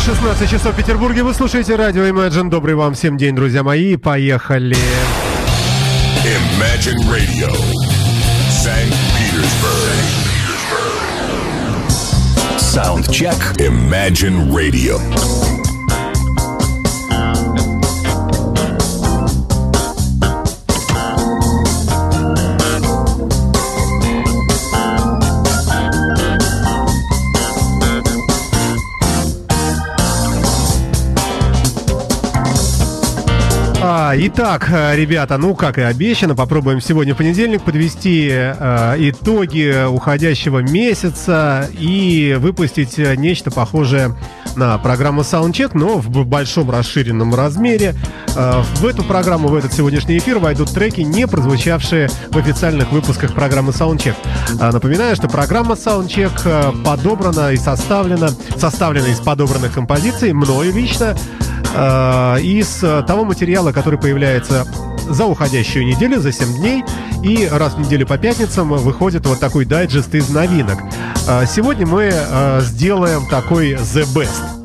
16 часов в Петербурге. Вы слушаете радио Imagine. Добрый вам всем день, друзья мои. Поехали. Imagine Radio, St. Petersburg. Soundcheck. Imagine Radio. Итак, э, ребята, ну как и обещано, попробуем сегодня в понедельник подвести э, итоги уходящего месяца и выпустить э, нечто похожее на программу Soundcheck, но в большом расширенном размере. Э, в эту программу, в этот сегодняшний эфир войдут треки, не прозвучавшие в официальных выпусках программы Soundcheck. Э, напоминаю, что программа Soundcheck э, подобрана и составлена, составлена из подобранных композиций мною лично из э, того материала, который появляется за уходящую неделю, за 7 дней. И раз в неделю по пятницам выходит вот такой дайджест из новинок. Э, сегодня мы э, сделаем такой The Best.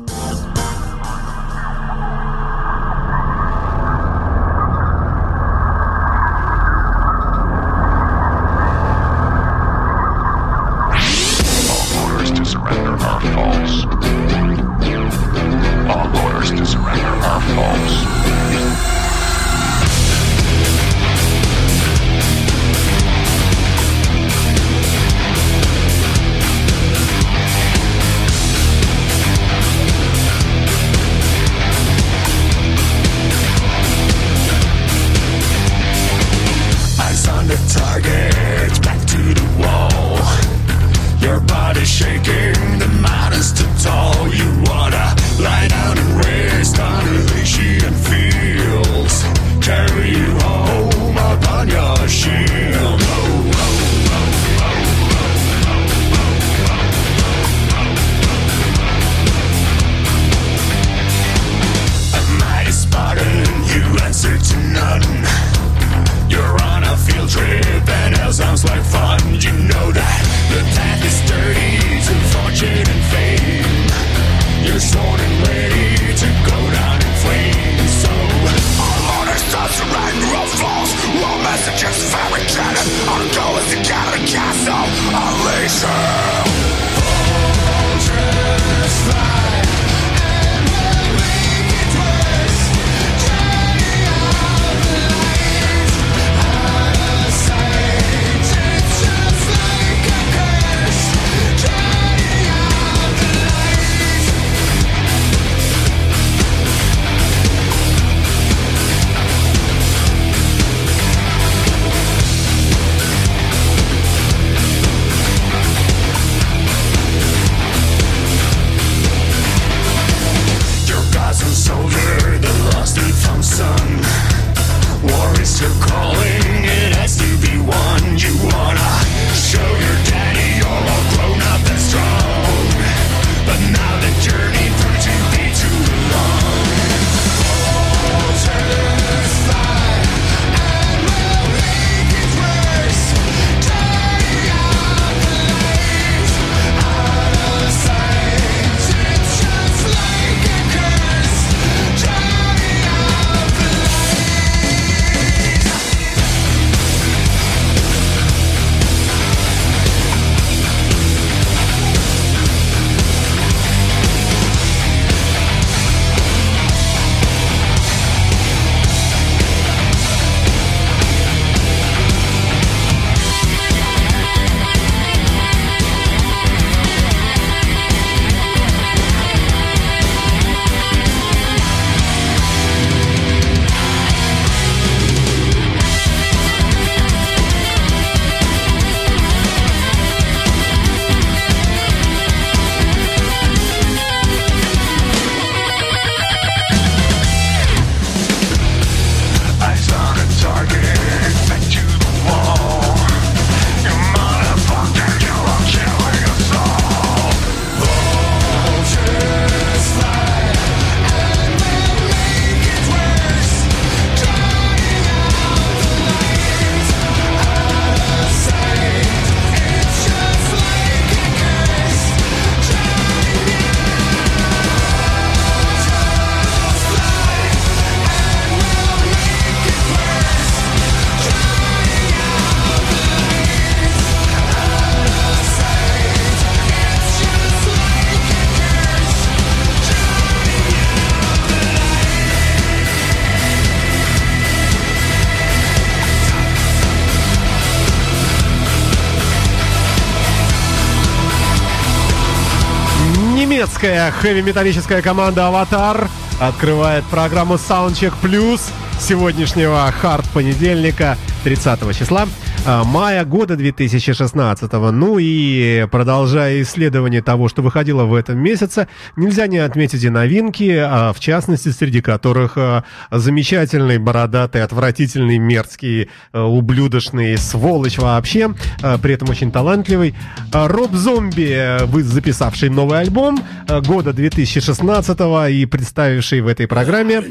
Немецкая хэви-металлическая команда «Аватар» открывает программу Soundcheck Plus сегодняшнего хард-понедельника 30 числа. А, мая года 2016. Ну и продолжая исследование того, что выходило в этом месяце, нельзя не отметить и новинки, а в частности, среди которых а, замечательный, бородатый, отвратительный, мерзкий, ублюдочный сволочь вообще, при этом очень талантливый. Роб Зомби, записавший новый альбом года 2016 и представивший в этой программе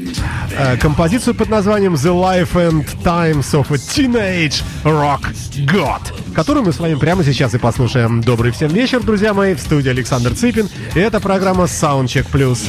композицию под названием The Life and Times of a Teenage Rock God, которую мы с вами прямо сейчас и послушаем. Добрый всем вечер, друзья мои, в студии Александр Цыпин, и это программа Soundcheck Plus.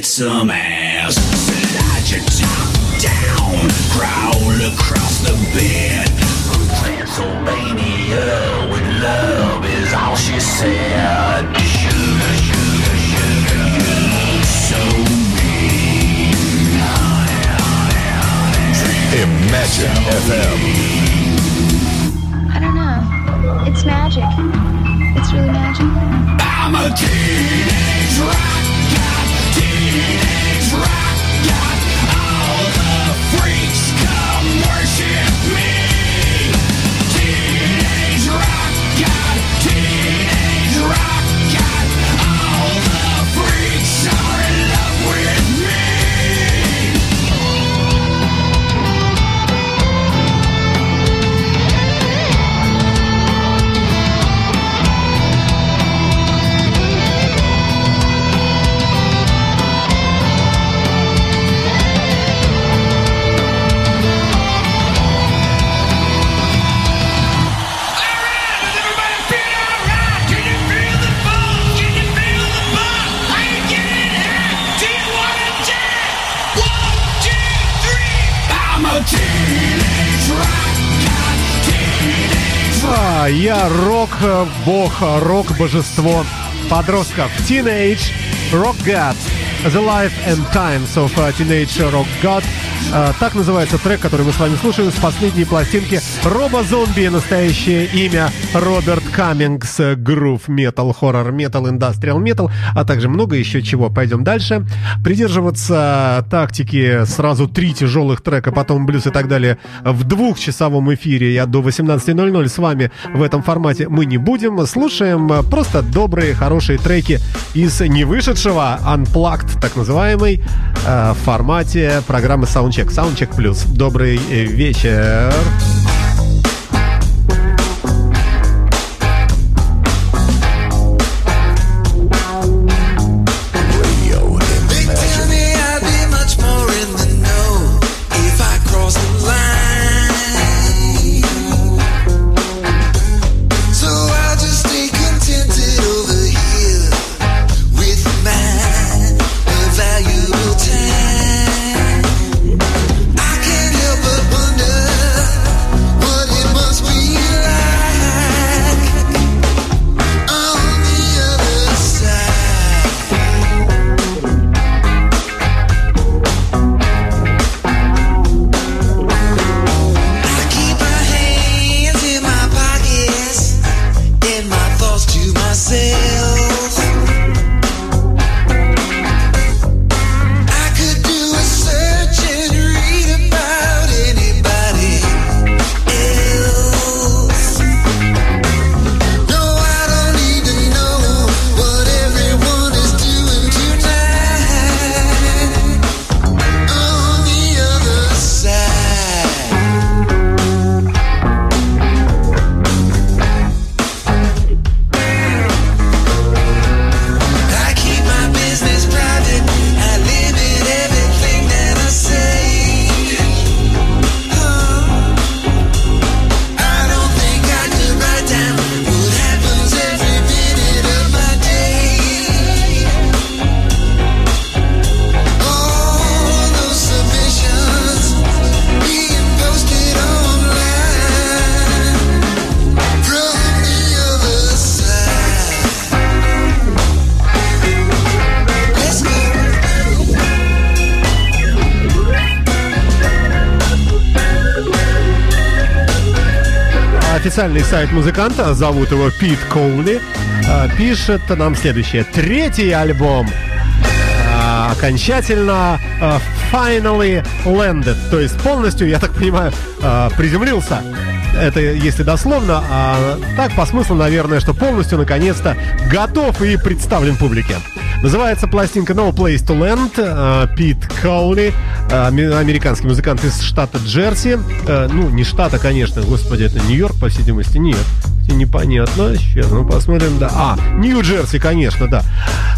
Get some ass. Slide your top down, crawl across the bed. Transylvania with love is all she said. Sugar, sugar, sugar, so mean. Imagine FM. I don't know. It's magic. It's really magic. I'm a teenage rock god, teenage rock god. All the freaks come А, я рок, э, рок-божество подростков. Teenage Rock God. The Life and Times of э, Teenage Rock God. Э, Так называется трек, который мы с вами слушаем с последней пластинки Роба Зомби. Настоящее имя Роберт Каммингс. Грув метал, хоррор метал, индастриал метал, а также много еще чего. Пойдем дальше. Придерживаться тактики сразу три тяжелых трека, потом блюз и так далее в двухчасовом эфире. Я до 18.00 с вами в этом формате мы не будем. Слушаем просто добрые, хорошие треки из не вышедшего Unplugged, так называемый, э, формате программы Soundcheck. Soundcheck Plus. Добрый э, вечер. Официальный сайт музыканта, зовут его Пит Коули, э, пишет нам следующее. Третий альбом э, окончательно э, finally landed, то есть полностью, я так понимаю, приземлился. Это если дословно, а так по смыслу, наверное, что полностью, наконец-то, готов и представлен публике. Называется пластинка No Place to Land. э, Пит Коули, э, американский музыкант из штата Джерси. Э, Ну, не штата, конечно, господи, это Нью-Йорк, по всей видимости, нет. Хотя Непонятно. Сейчас мы посмотрим. Да. А, Нью-Джерси, конечно, да.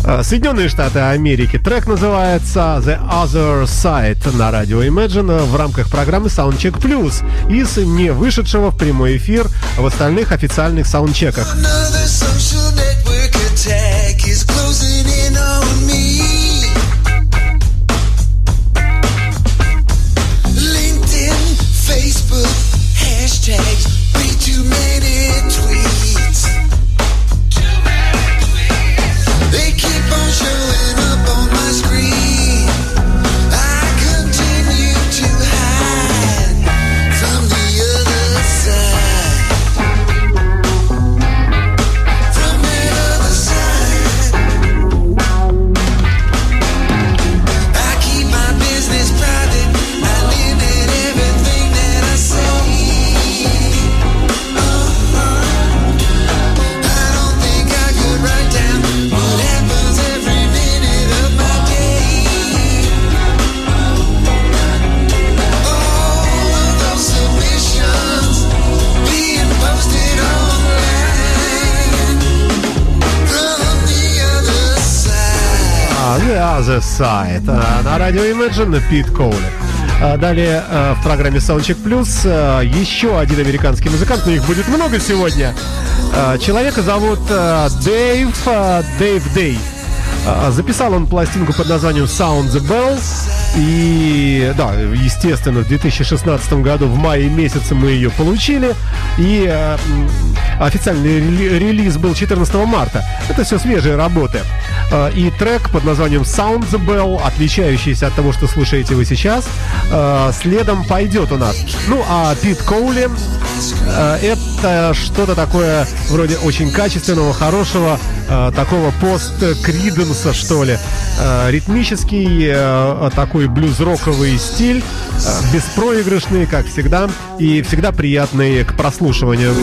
Э, Соединенные Штаты Америки. Трек называется The Other Side на радио Imagine в рамках программы Soundcheck Plus из не вышедшего в прямой эфир в остальных официальных саундчеках. Another social network attack is closing The Side а, на радио Imagine Пит Коули. А, Далее а, в программе Soundcheck Plus еще один американский музыкант, но их будет много сегодня. Человека зовут Дэйв, Дэйв Дэй. Записал он пластинку под названием Sound the Bell. И, да, естественно, в 2016 году в мае месяце мы ее получили. И официальный рели- релиз был 14 марта. Это все свежие работы. А, И трек под названием Sound the Bell, отличающийся от того, что слушаете вы сейчас, а, следом пойдет у нас. Ну, а Пит Коули а, это что-то такое вроде очень качественного, хорошего, такого пост-криденса, что ли. Ритмический, такой блюз-роковый стиль, беспроигрышный, как всегда, и всегда приятный к прослушиванию.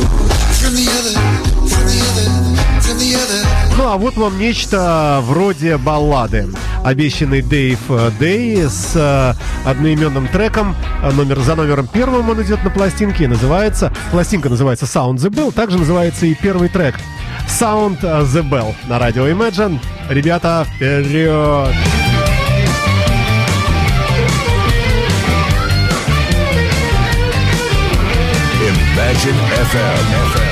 Ну а вот вам нечто вроде баллады. Обещанный Дэйв э, Дэй с э, одноименным треком. Э, Номер, за номером первым он идет на пластинке и называется... Пластинка называется Sound the Bell. Также называется и первый трек. Sound the Bell на радио Imagine. Ребята, вперед! Imagine FM. I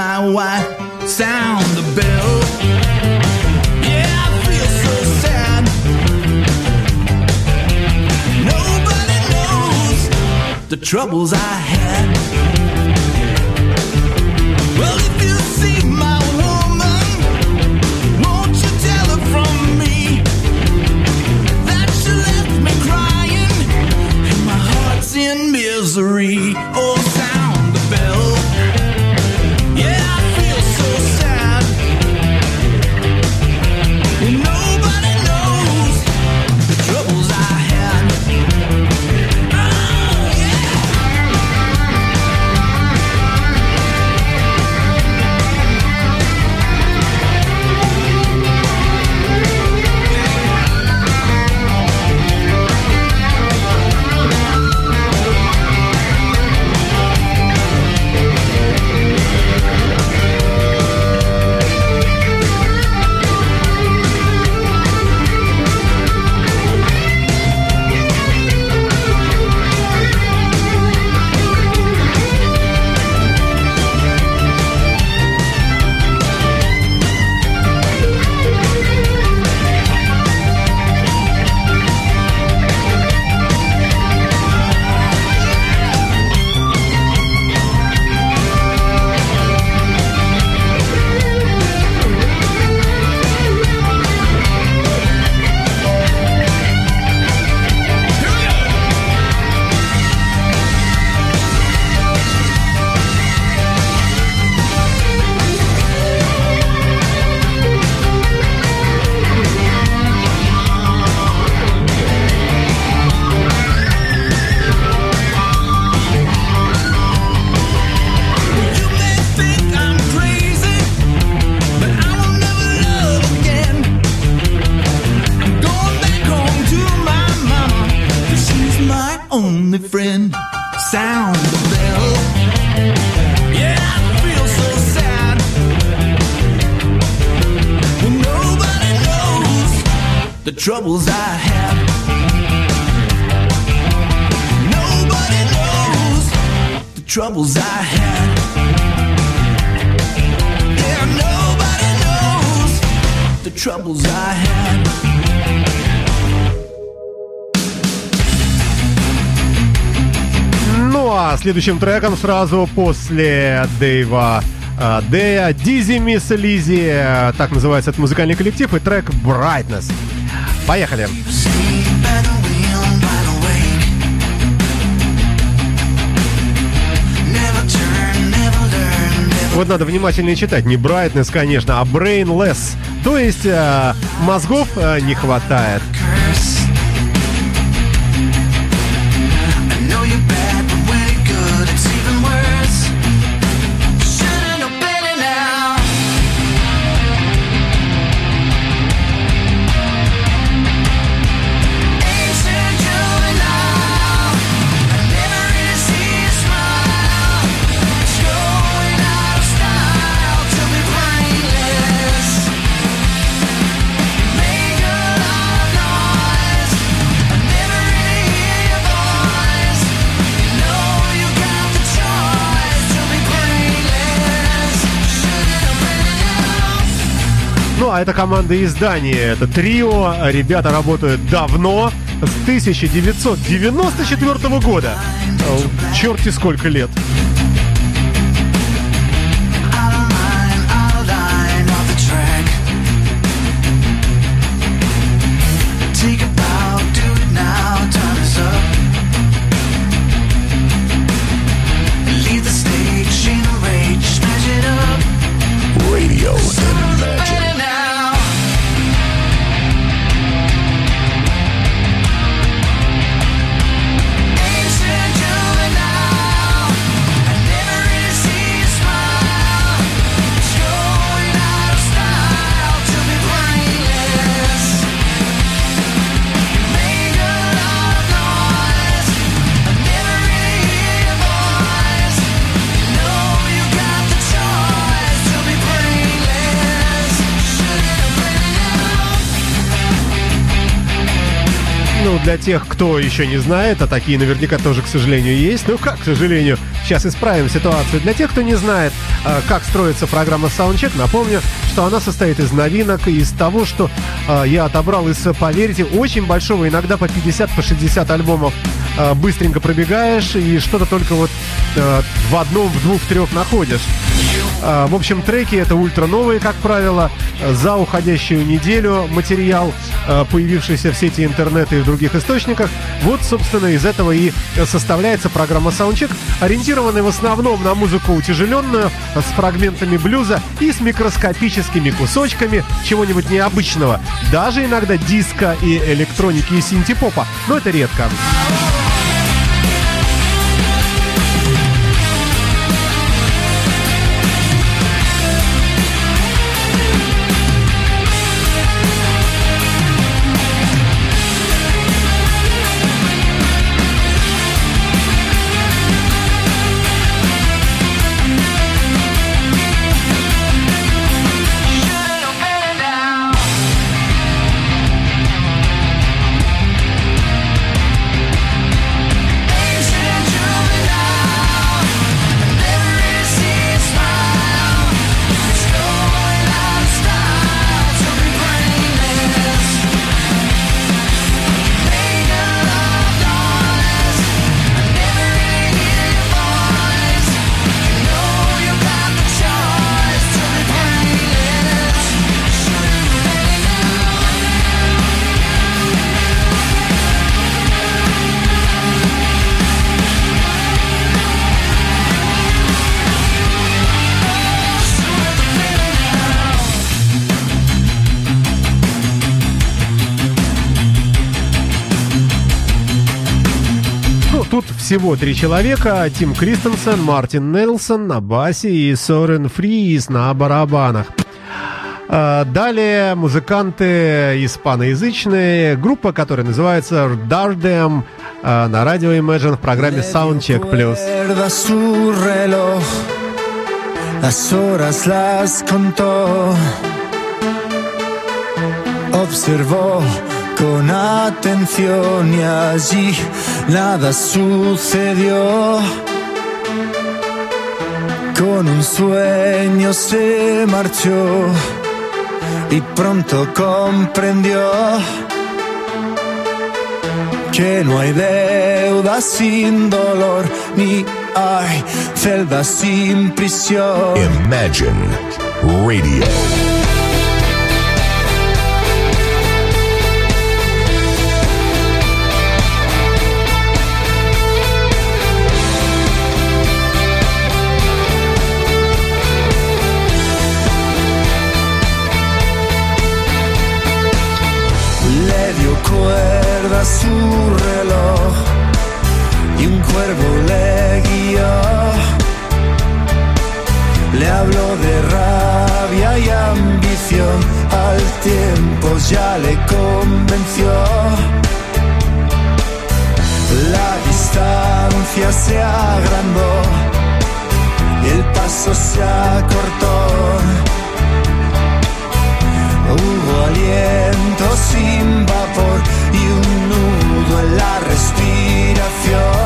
my wife. Sound the bell. The troubles I had. Well, if you see my следующим треком сразу после Дэйва э, Дэя Дизи Мисс Лизи, так называется этот музыкальный коллектив, и трек Brightness. Поехали. Вот надо внимательнее читать. Не Brightness, конечно, а Brainless. То есть э, мозгов э, не хватает. Это команда издания, это трио. Ребята работают давно, с 1994 года. Э, Черти сколько лет. Для тех, кто еще не знает, а такие наверняка тоже, к сожалению, есть. Ну, как, к сожалению, сейчас исправим ситуацию. Для тех, кто не знает, э, как строится программа Soundcheck, напомню, что она состоит из новинок, и из того, что э, я отобрал из, поверьте, очень большого, иногда по 50, по 60 альбомов э, быстренько пробегаешь, и что-то только вот в одном, в двух, в трех находишь. А, В общем, треки это ультра новые, как правило, за уходящую неделю материал, а, появившийся в сети интернета и в других источниках. Вот, собственно, из этого и составляется программа Soundcheck, ориентированная в основном на музыку утяжеленную, с фрагментами блюза и с микроскопическими кусочками чего-нибудь необычного. Даже иногда диска и электроники и синтепопа, но это редко. Всего три человека. Тим Кристенсен, Мартин Нелсон на басе и Сорен Фриз на барабанах. А, Далее музыканты испаноязычные, группа, которая называется а, на радио Imagine в программе Soundcheck Plus. Las horas las contó. Observó con atención y allí nada sucedió. Con un sueño se marchó y pronto comprendió que no hay deuda sin dolor ni hay celda sin prisión. Imagine Radio. Cuerda a su reloj y un cuervo le guió. Le habló de rabia y ambición, al tiempo ya le convenció. La distancia se agrandó y el paso se acortó. Hubo aliento sin vapor y un nudo en la respiración.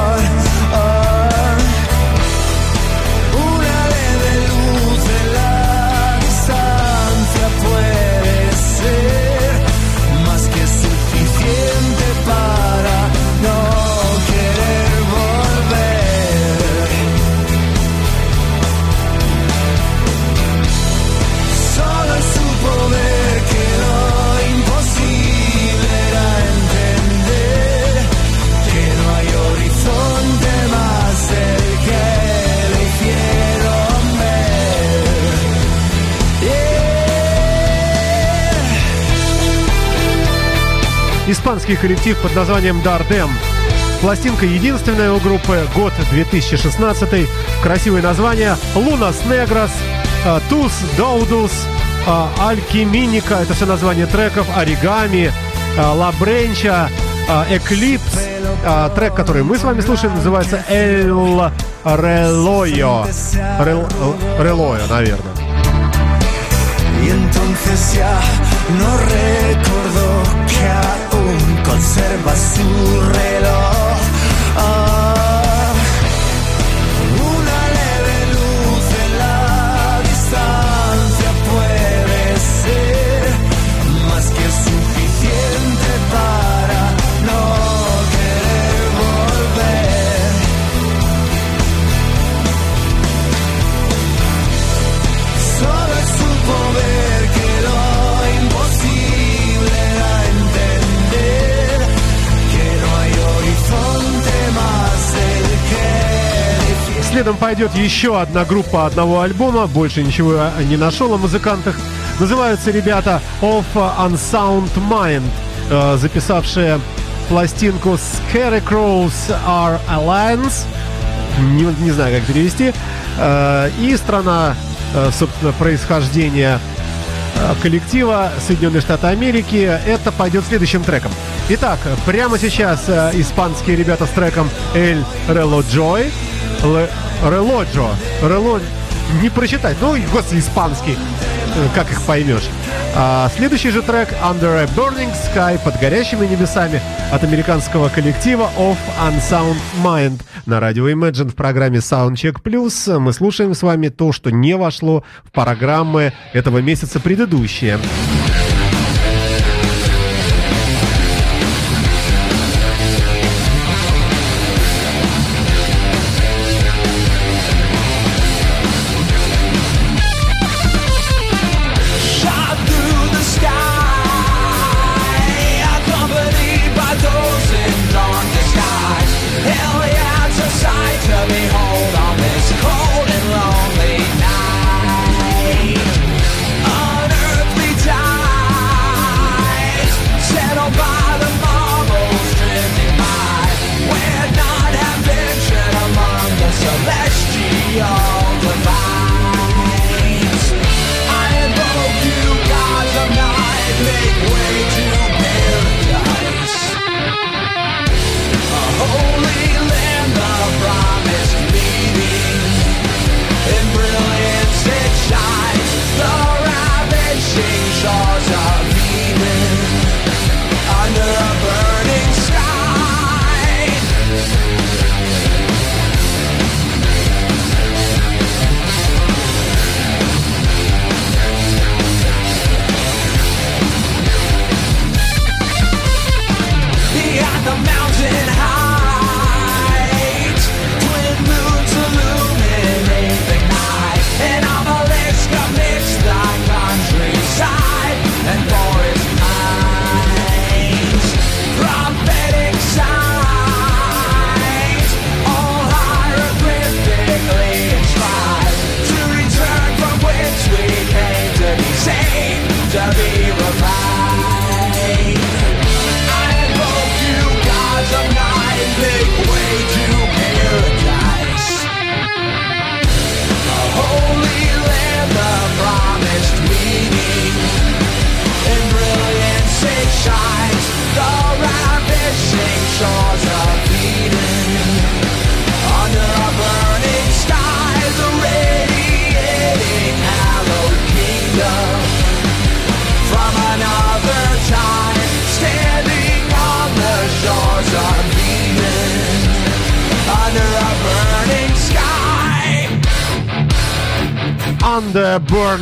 Испанский коллектив под названием Дардем. Пластинка единственная у группы, год 2016. Красивое название. Лунас Негрос, э, Тус Доудус, э, Алькиминика. Это все название треков. Оригами, э, Ла Бренча, Эклипс. Трек, который мы с вами слушаем, называется Эл Релойо. Рел- Релойо, наверное. observa su reloj. Следом пойдет еще одна группа одного альбома. Больше ничего я не нашел о музыкантах. Называются ребята Of Unsound Mind, э, записавшие пластинку Scarecrows Are Alliance. Не, не знаю, как перевести. Э, И страна, э, собственно, происхождения коллектива Соединенные Штаты Америки. Это пойдет следующим треком. Итак, прямо сейчас испанские ребята с треком El Reloj. Ле- Relojo. Рело... Не прочитать. Ну, господи, испанский. Э, Как их поймешь? А, следующий же трек Under a Burning Sky под горящими небесами от американского коллектива Of Unsound Mind на радио Imagine в программе Soundcheck Plus. Мы слушаем с вами то, что не вошло в программы этого месяца предыдущие.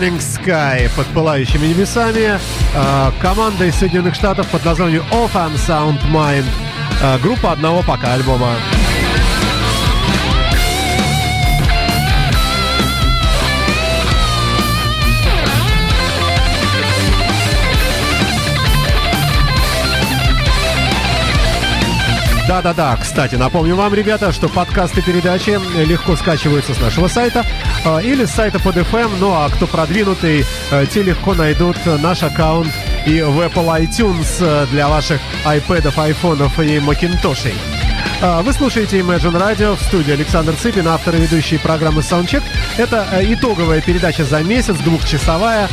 Burning Sky под пылающими небесами. э, команда из Соединенных Штатов под названием Off Sound Mind. Э, группа одного пока альбома. Да-да-да, кстати, напомню вам, ребята, что подкасты передачи легко скачиваются с нашего сайта или с сайта под FM, ну а кто продвинутый, э, те легко найдут наш аккаунт и в Apple iTunes э, для ваших iPad'ов, айфонов и макинтошей. А, Вы слушаете Imagine Radio в студии Александр Цыпин, автор и ведущий программы Soundcheck. Это э, итоговая передача за месяц, двухчасовая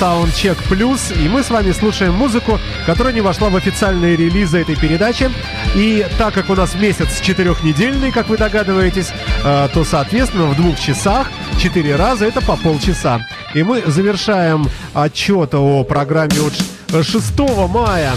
Soundcheck Plus. И мы с вами слушаем музыку, которая не вошла в официальные релизы этой передачи. И так как у нас месяц четырехнедельный, как вы догадываетесь, то, соответственно, в двух часах четыре раза это по полчаса. И мы завершаем отчет о программе от ш- 6 мая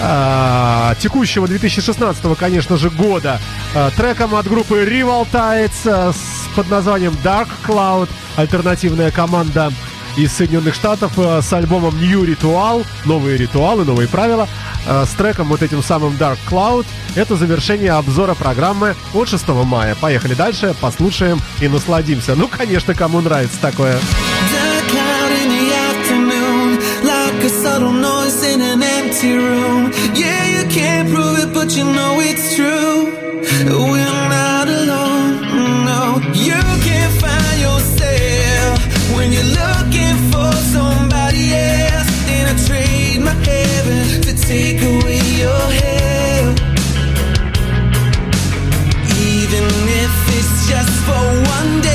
а, текущего 2016, конечно же, года. А, треком от группы Rival Tides а, под названием Dark Cloud, альтернативная команда из Соединенных Штатов а, с альбомом New Ritual, новые ритуалы, новые правила, а, с треком вот этим самым Dark Cloud. Это завершение обзора программы от 6 мая. Поехали дальше, послушаем и насладимся. Ну, конечно, кому нравится такое. You looking take away your hell. Even if it's just for one day.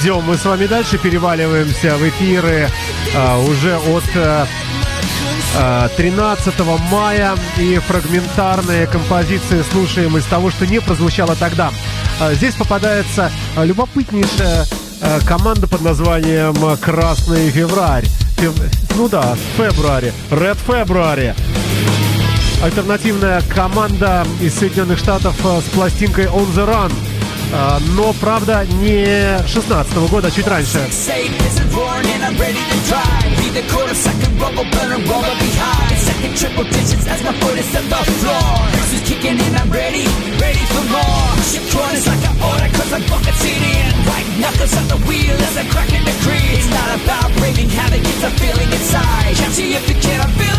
идем мы с вами дальше, переваливаемся в эфиры а, уже от э, а, 13 мая и фрагментарные композиции слушаем из того, что не прозвучало тогда. А, здесь попадается а, любопытнейшая а, команда под названием «Красный февраль». Фев... Ну да, февраре, Red February. Альтернативная команда из Соединенных Штатов а, с пластинкой «On the Run» но, правда, не 16 -го года, а чуть раньше. It's not about braving havoc, it's a feeling inside. Catch you if you can, I'm feeling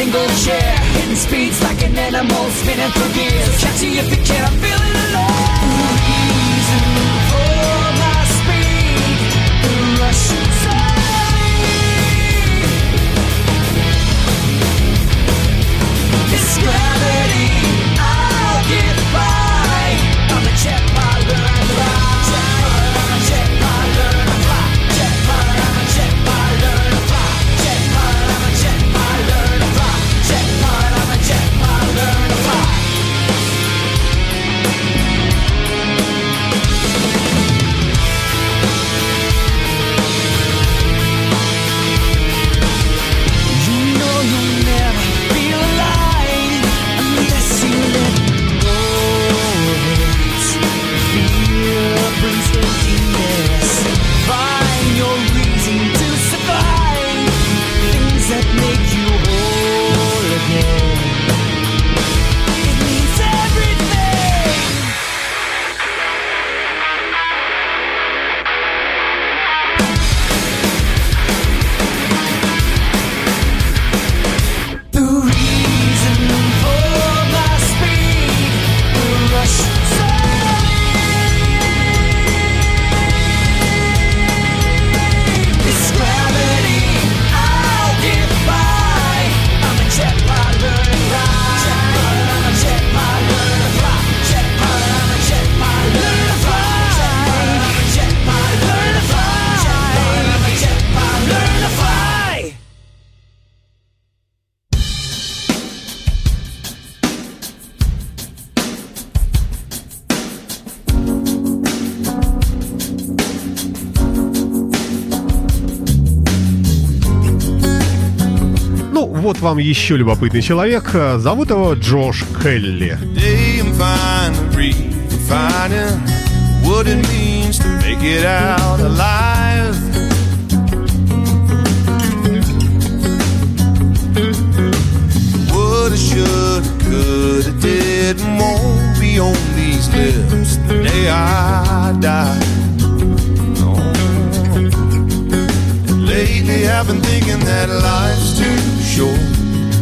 single chair Hitting speeds like an animal spinning for gears So catch you if you can, I'm feeling alive Reason for my speed The Russian side This gravity еще любопытный человек. Зовут его Джош Келли. What it means to make it out alive. Woulda, shoulda, coulda, did, won't be on these lips the day I die. No. Lately, I've been thinking that life's too short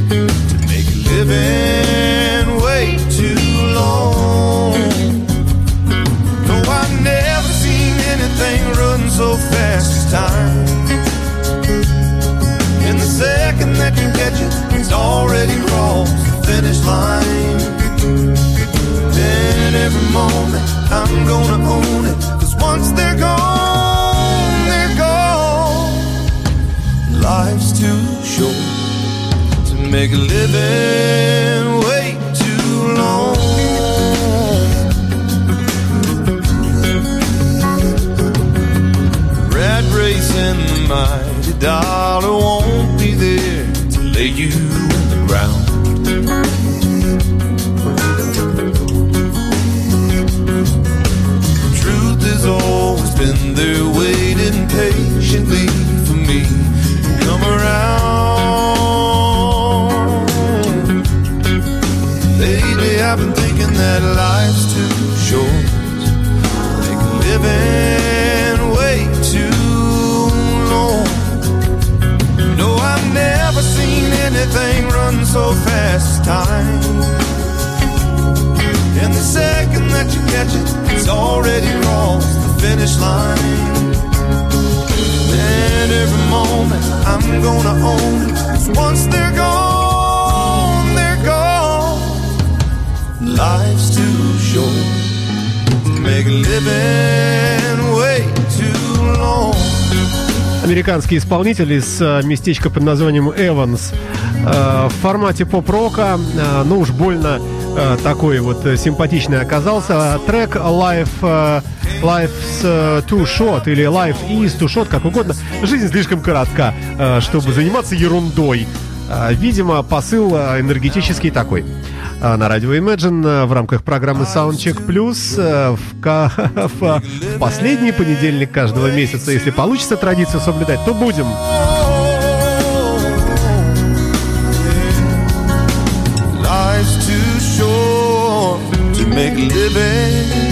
to make a living way too long. No, I've never seen anything run so fast as time. And the second that you catch it, it's already crossed the finish line. Then every moment I'm gonna own it, cause once they're gone, they're gone. Life's too short make a living way too long. Rat race in the mighty dark. Американский исполнитель из э, местечка под названием Эванс в формате поп-рока, э, ну уж больно э, такой вот симпатичный оказался. Трек Life, Life's Too Short или Life is Too Short, как угодно. Жизнь слишком коротка, чтобы заниматься ерундой. Видимо, посыл энергетический такой. Э, На радио Imagine э, в рамках программы Soundcheck Plus э, в, в, в последний понедельник каждого месяца, если получится традицию соблюдать, то будем. Make living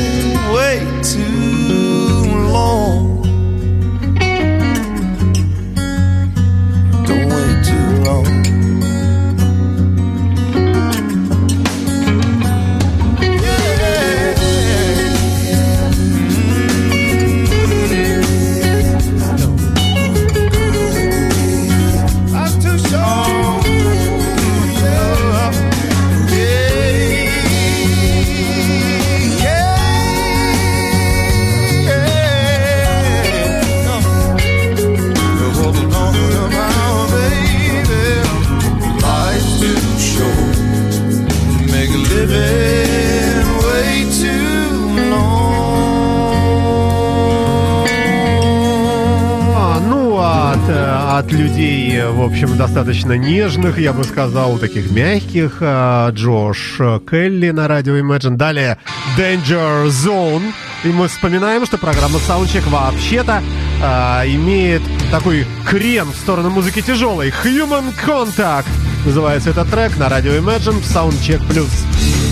общем, достаточно нежных, я бы сказал, таких мягких. э, Джош Келли на радио Imagine. Далее Danger Zone. И мы вспоминаем, что программа Soundcheck вообще-то э, имеет такой крен в сторону музыки тяжелой. Human Contact называется этот трек на радио Imagine Soundcheck Plus.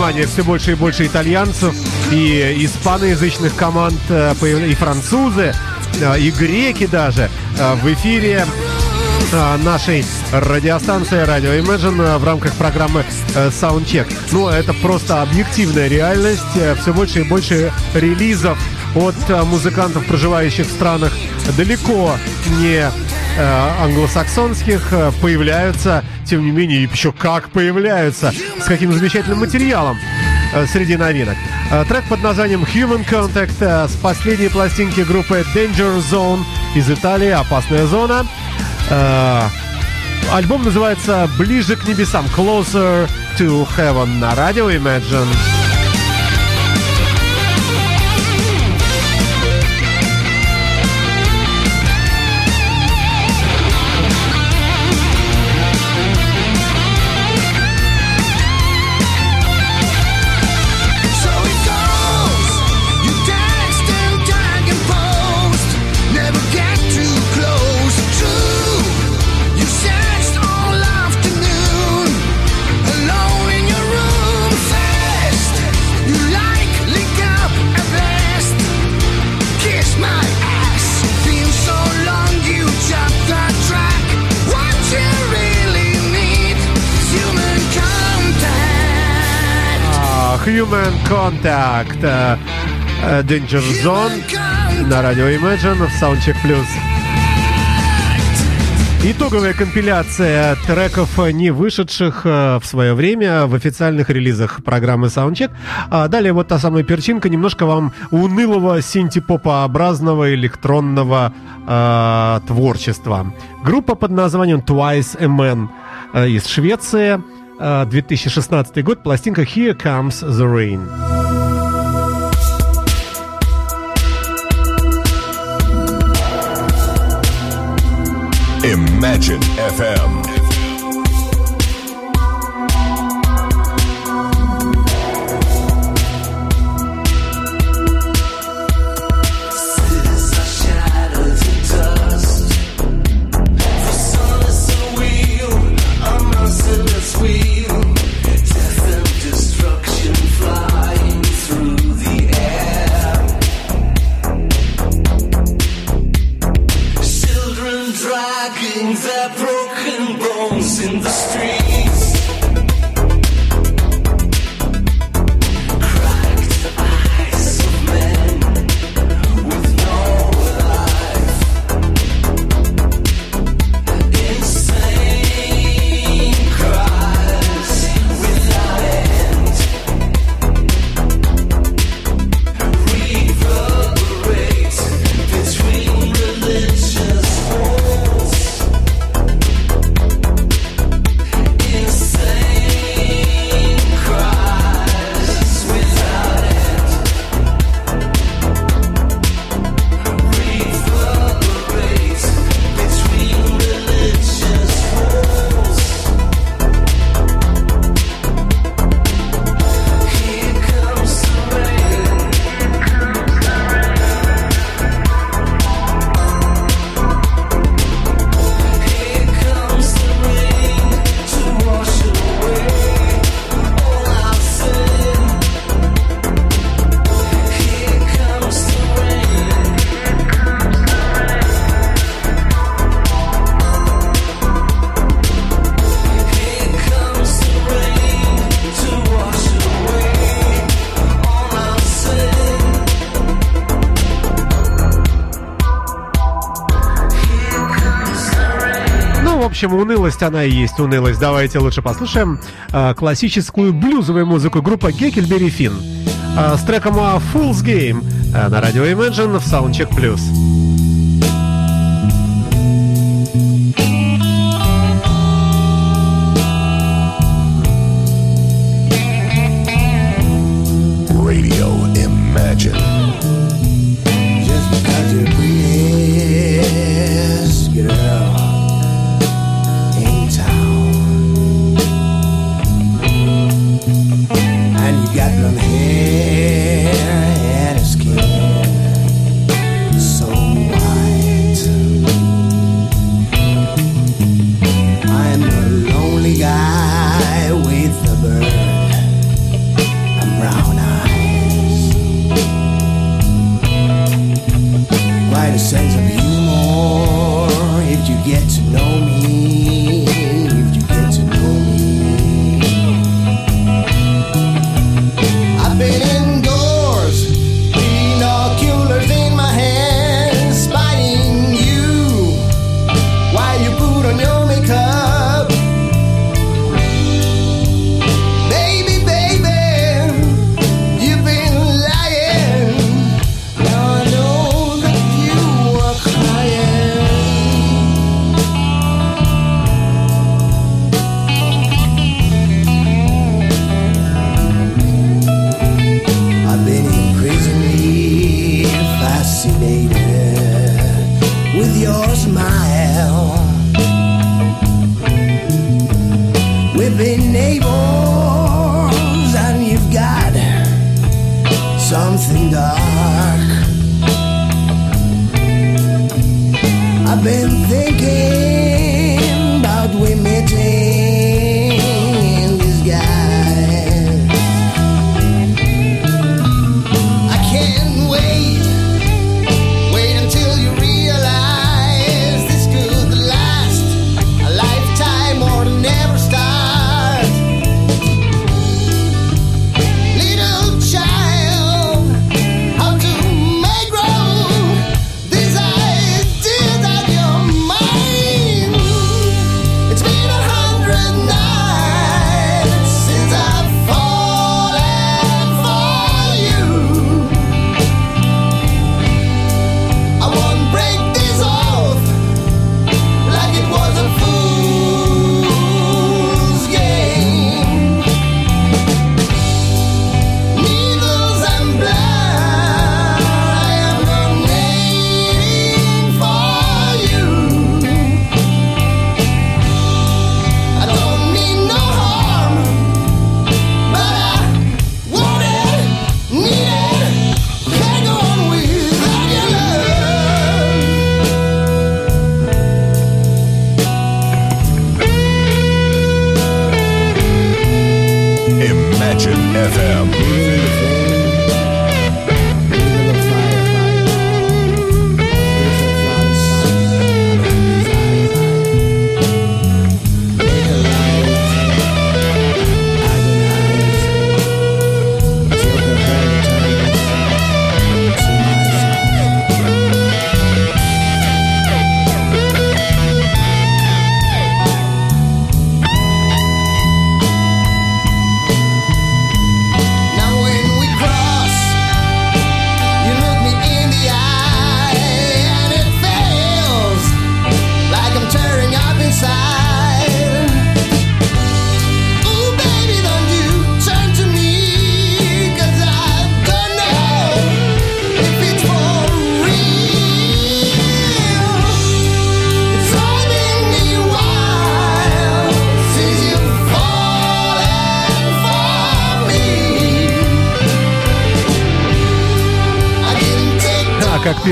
Внимание, все больше и больше итальянцев и испаноязычных команд, э, и французы, э, и греки даже э, в эфире нашей радиостанции Радио Imagine в рамках программы Soundcheck. Ну, это просто объективная реальность. Все больше и больше релизов от музыкантов, проживающих в странах далеко не англосаксонских, появляются, тем не менее, еще как появляются, каким замечательным материалом э, среди новинок. Э, Трек под названием Human Contact э, с последней пластинки группы Danger Zone из Италии, опасная зона. Альбом называется «Ближе к небесам» «Closer to Heaven» на радио Imagine. Human Contact. э, э, Danger Zone на радио Imagine в Soundcheck Plus. Итоговая компиляция треков, не вышедших э, в свое время в официальных релизах программы Soundcheck. А далее вот та самая перчинка, немножко вам унылого синтепопообразного электронного э, творчества. Группа под названием Twice a Man э, из Швеции. Э, 2016 год, пластинка Here Comes the Rain. Imagine FM. Унылость она и есть унылость. Давайте лучше послушаем э, классическую блюзовую музыку группы Геккельбери Финн э, с треком Fool's Game э, на радио Imagine в Soundcheck Plus.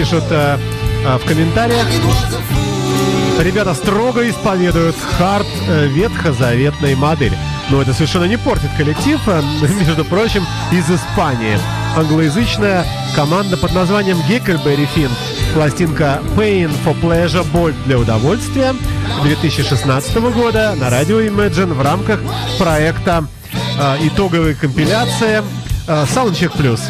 Пишут э, э, в комментариях, ребята строго исповедуют хард э, ветхозаветной модели. Но это совершенно не портит коллектив, э, между прочим, из Испании. Англоязычная команда под названием Геккельберри Финн. Пластинка Pain for Pleasure, боль для удовольствия 2016 года на радио Imagine в рамках проекта э, итоговой компиляции э, Soundcheck Plus.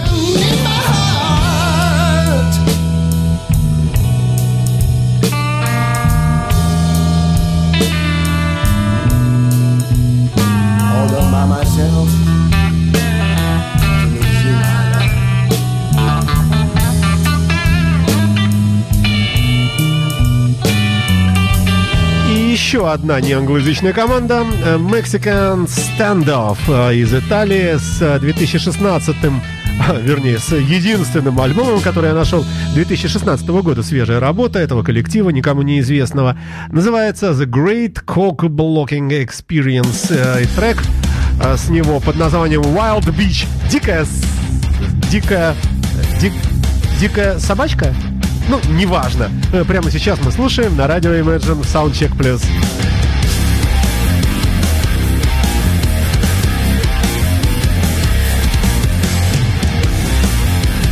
Еще одна неанглоязычная команда э, Mexican Standoff э, из Италии с э, 2016-м, вернее, с единственным альбомом, который я нашел 2016 года. Свежая работа этого коллектива, никому неизвестного. Называется The Great Cock Blocking Experience. И трек с него под названием Wild Beach. Дикая... Дикая... дик- дикая собачка? Ну, неважно. Э, Прямо сейчас мы слушаем на радио Imagine Soundcheck Plus.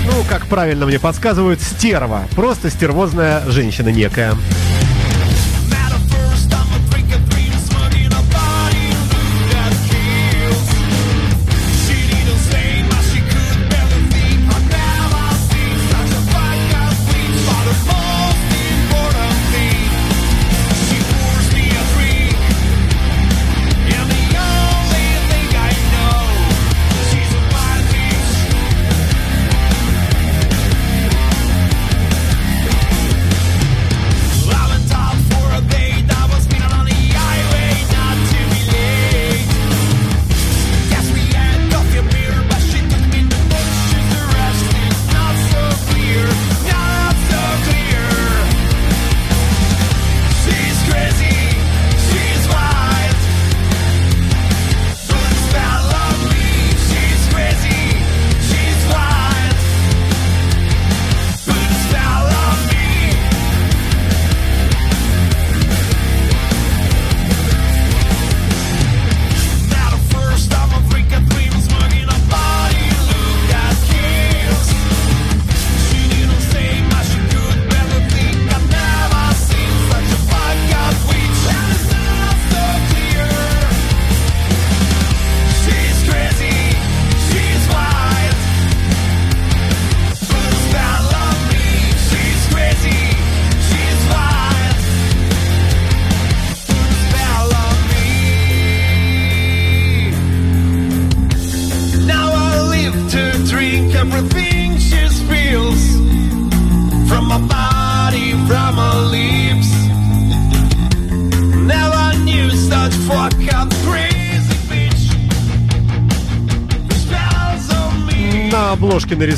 Ну, как правильно мне подсказывают, стерва. Просто стервозная женщина некая.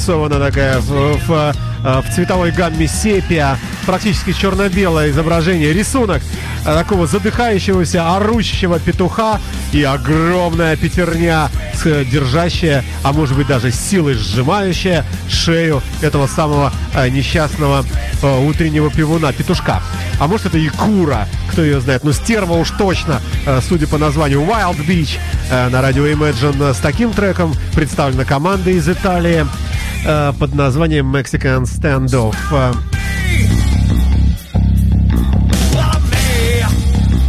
Нарисована такая в, в, э, в цветовой гамме сепия, практически черно-белое изображение, рисунок э, такого задыхающегося, орущего петуха и огромная пятерня, э, держащая, а может быть даже силой сжимающая шею этого самого несчастного утреннего пивуна, петушка. А может это и кура, кто ее знает. Ну, стерва уж точно, судя по названию Wild Beach на радио Imagine с таким треком представлена команда из Италии э, под названием Mexican Standoff.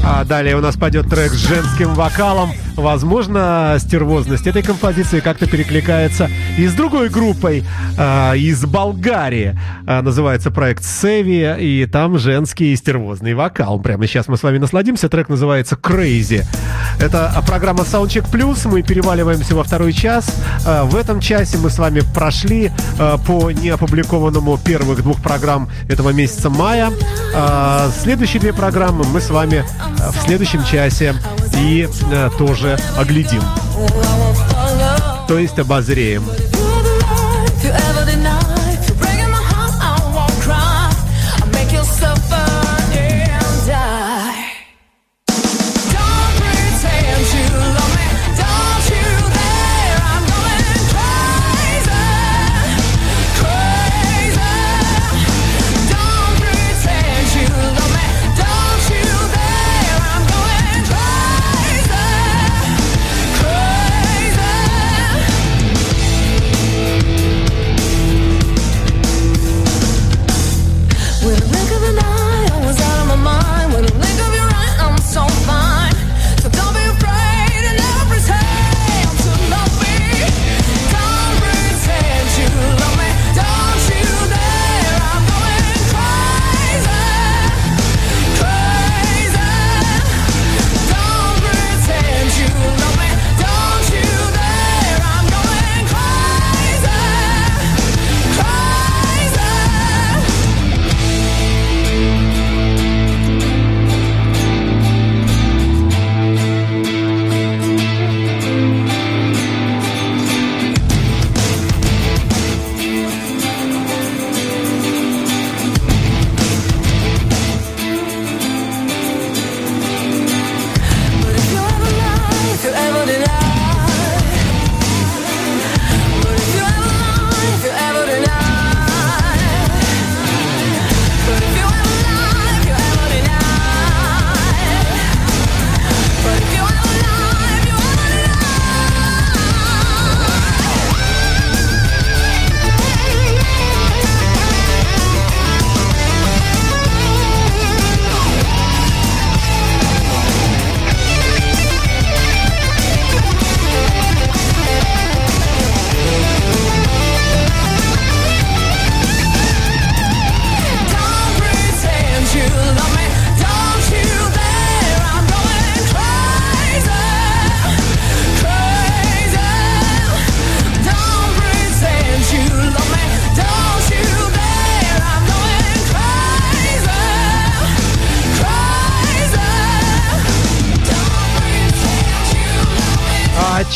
А далее у нас пойдет трек с женским вокалом. Возможно, стервозность этой композиции как-то перекликается и с другой группой а, из Болгарии. А, называется проект Севи, и там женский стервозный вокал. Прямо сейчас мы с вами насладимся. Трек называется Crazy. Это программа Soundcheck Plus. Мы переваливаемся во второй час. А, в этом часе мы с вами прошли а, по неопубликованному первых двух программ этого месяца мая. А, следующие две программы мы с вами в следующем часе и а, тоже оглядим. То есть обозреем.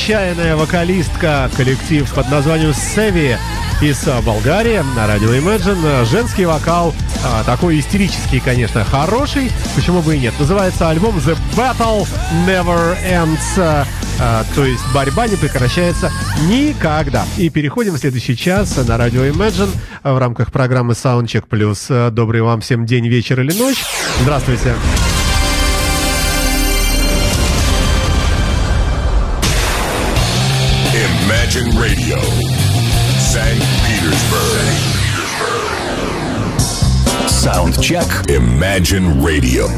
Отчаянная вокалистка, коллектив под названием Севи из а, Болгарии на радио Imagine. Женский вокал, а, такой истерический, конечно, хороший, почему бы и нет. Называется альбом The Battle Never Ends, а, а, то есть борьба не прекращается никогда. И переходим в следующий час на радио Imagine в рамках программы Soundcheck Plus. Добрый вам всем день, вечер или ночь. Здравствуйте. Imagine Radio, St. Petersburg. Саундчек. Imagine Radio.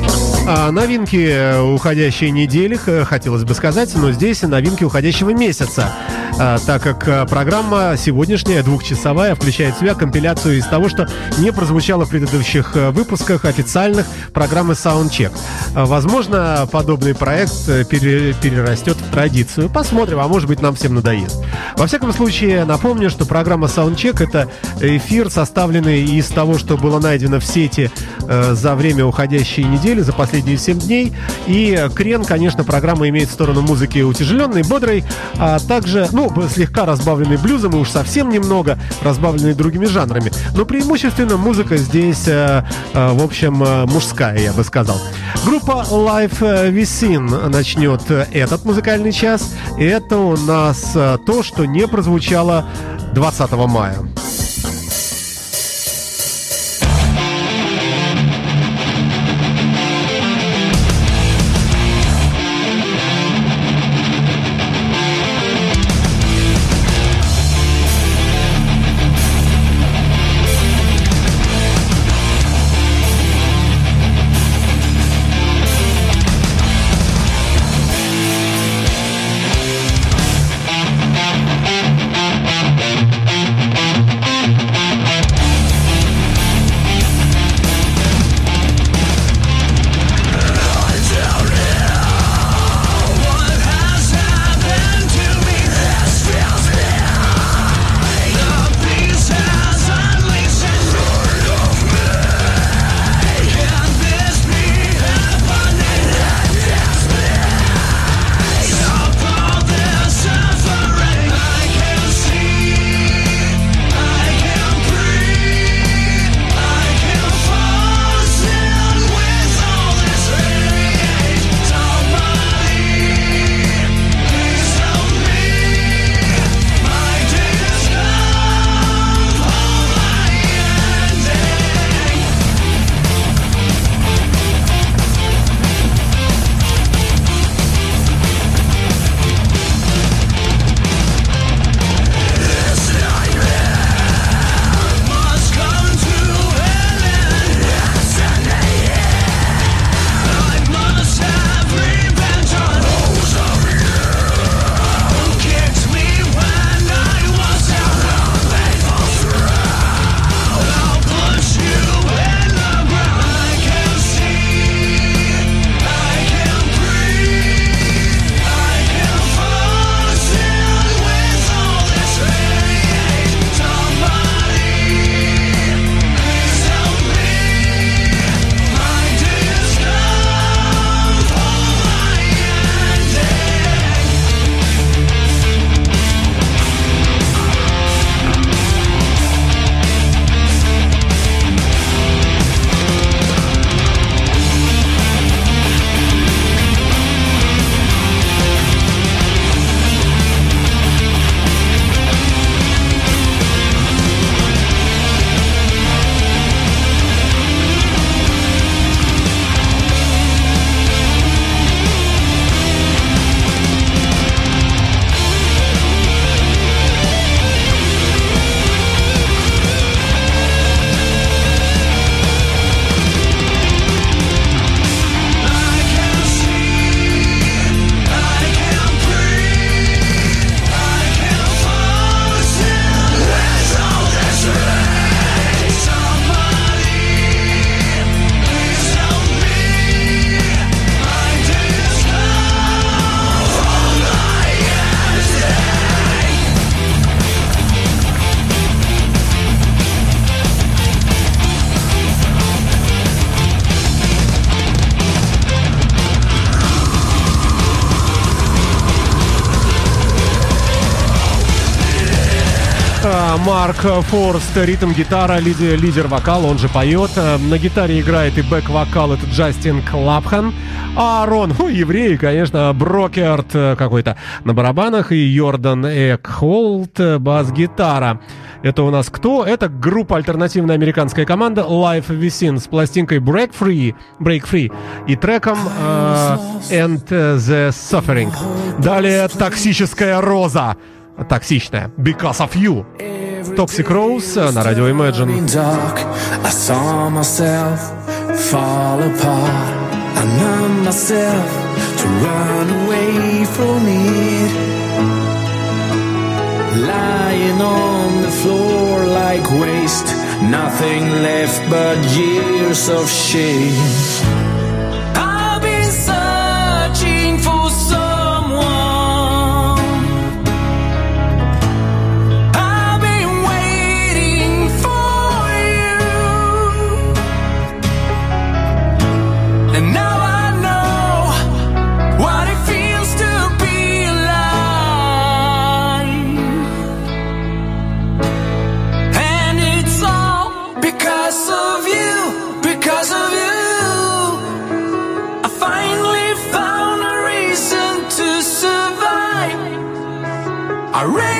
А, новинки э, уходящей недели, хотелось бы сказать, но здесь новинки уходящего месяца. А, так как э, программа сегодняшняя, двухчасовая, включает в себя компиляцию из того, что не прозвучало в предыдущих э, выпусках официальных программы Soundcheck. А, возможно, подобный проект пере- перерастет традицию. Посмотрим, а может быть нам всем надоест. Во всяком случае, напомню, что программа Soundcheck это эфир, составленный из того, что было найдено в сети э, за время уходящей недели, за последние 7 дней. И крен, конечно, программа имеет сторону музыки утяжеленной, бодрой, а также, ну, слегка разбавленной блюзом и уж совсем немного разбавленной другими жанрами. Но преимущественно музыка здесь, э, э, в общем, э, мужская, я бы сказал. Группа Life Visin начнет э, этот музыкальный час. Это у нас э, то, что не прозвучало 20 мая. Марк Форст, ритм гитара, лидер, лидер вокал, он же поет. А, На гитаре играет и бэк-вокал, это Джастин Клапхан. А Рон, ну, еврей, конечно, Брокерт э, какой-то на барабанах и Йордан Экхолт, э, бас-гитара. Это у нас кто? Это группа альтернативная американская команда Life Within с пластинкой Break Free, Break Free и треком э, And the Suffering. Далее токсическая роза. Токсичная. Because of You. Toxic Rose э, на радио Imagine. dark, I saw myself fall apart. I numbed myself to run away from it. Lying on the floor like waste, nothing left but years of shame. Hooray!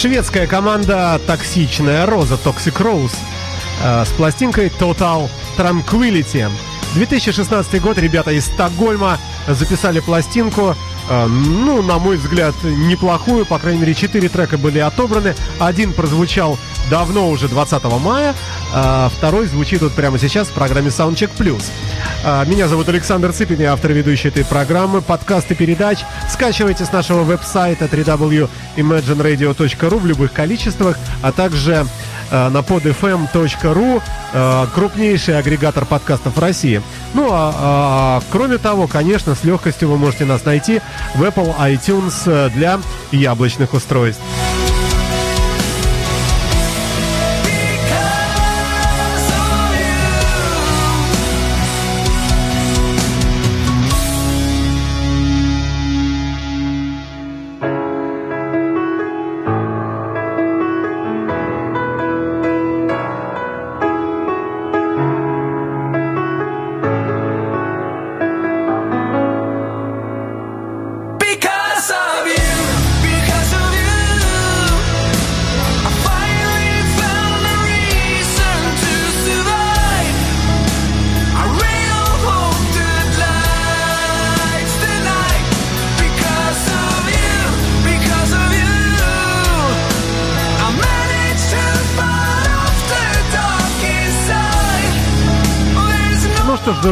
Шведская команда «Токсичная Роза» Toxic Rose э, с пластинкой Total Tranquility. 2016 год ребята из Стокгольма записали пластинку, э, ну, на мой взгляд, неплохую, по крайней мере, 4 трека были отобраны, один прозвучал давно уже 20 мая, а второй звучит вот прямо сейчас в программе Soundcheck Plus. А, Меня зовут Александр Цыпин, я автор и ведущий этой программы, подкасты передач. Скачивайте с нашего веб-сайта www.imagineradio.ru в любых количествах, а также э, на podfm.ru, крупнейший агрегатор подкастов в России. Ну, а, а, кроме того, конечно, с легкостью вы можете нас найти в Apple iTunes э, для яблочных устройств.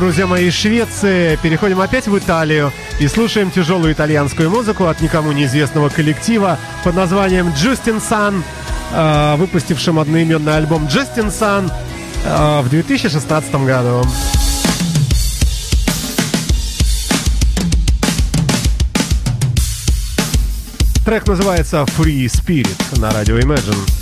Друзья мои, из Швеции переходим опять в Италию и слушаем тяжелую итальянскую музыку от никому неизвестного коллектива под названием Justin Sun, э, выпустившим одноименный альбом Justin Sun э, в 2016 году. Трек называется Free Spirit на радио Imagine.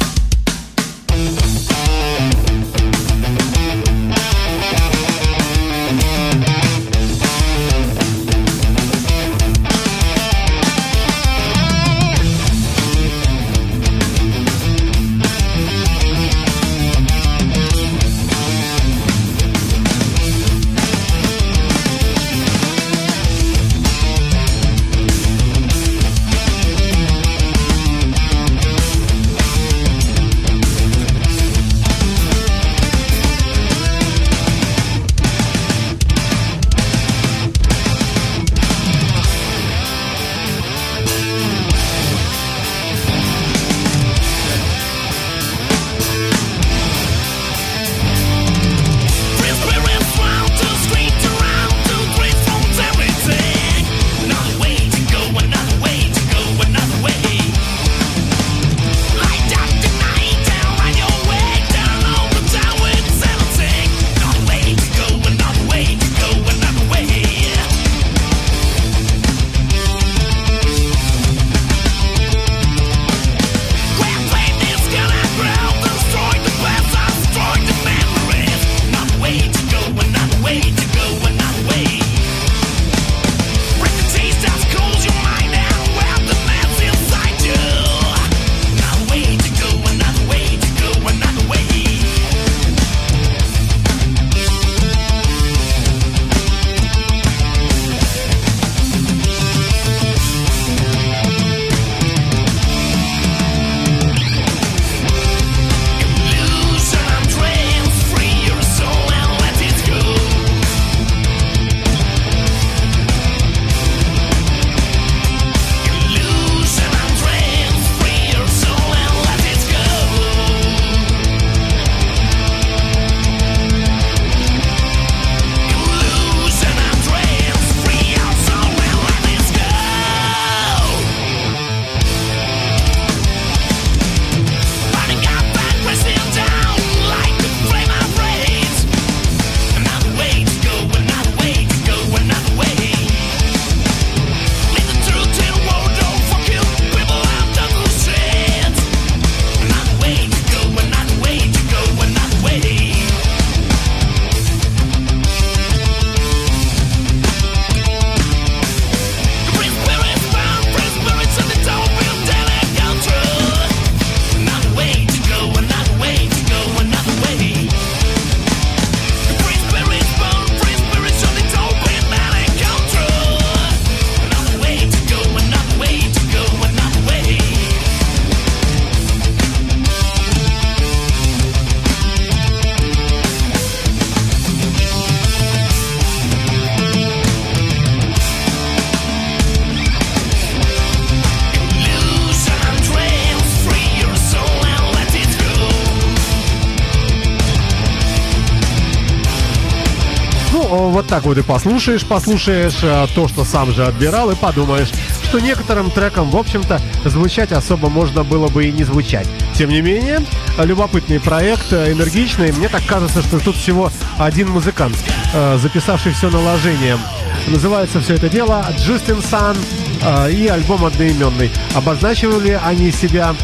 Так вот и послушаешь, послушаешь э, то, что сам же отбирал, и подумаешь, что некоторым трекам, в общем-то, звучать особо можно было бы и не звучать. Тем не менее, любопытный проект, э, энергичный. Мне так кажется, что тут всего один музыкант, э, записавший все наложением. Называется все это дело Justin Sun э, и альбом одноименный. Обозначивали они себя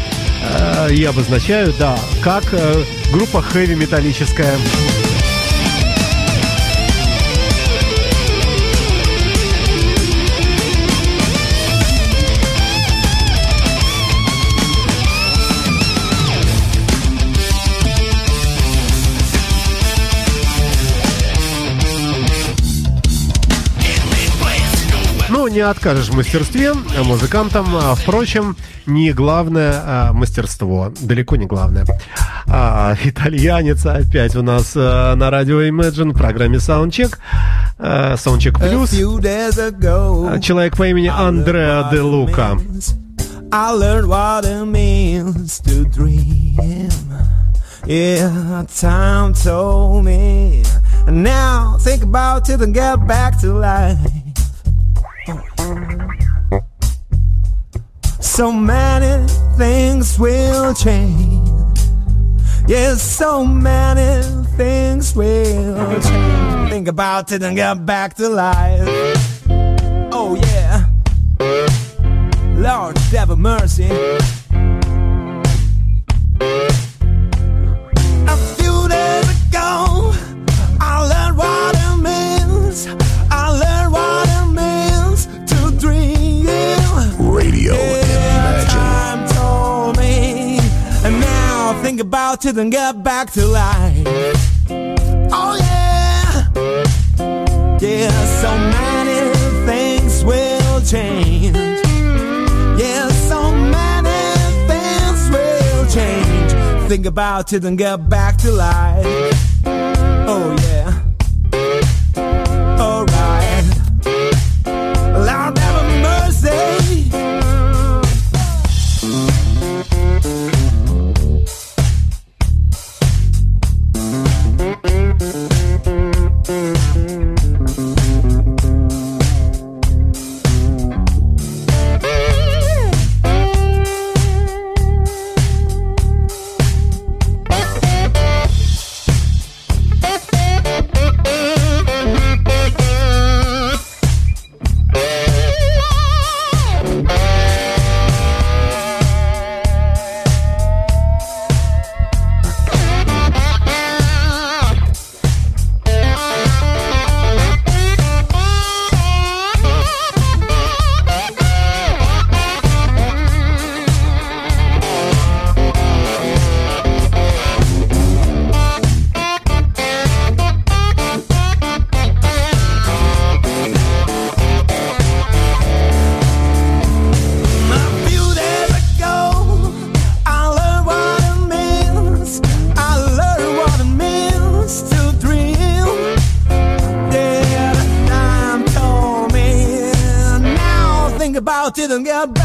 э, и обозначают, да, как группа хэви металлическая. Ну, не откажешь в мастерстве а музыкантам. А, Впрочем, не главное а, мастерство. Далеко не главное. А, итальянец опять у нас а, на радио Imagine в программе Soundcheck. А, Soundcheck Plus. А, Человек по имени Андреа де Лука. I learned what it means to dream. Yeah, time told me. And now think about it and get back to life. So many things will change. Yes, so many things will change. Think about it and get back to life. Oh, yeah. Lord, have mercy. About it and get back to life. Oh, yeah. Yeah, so many things will change. Yeah, so many things will change. Think about it and get back to life. party, don't get back.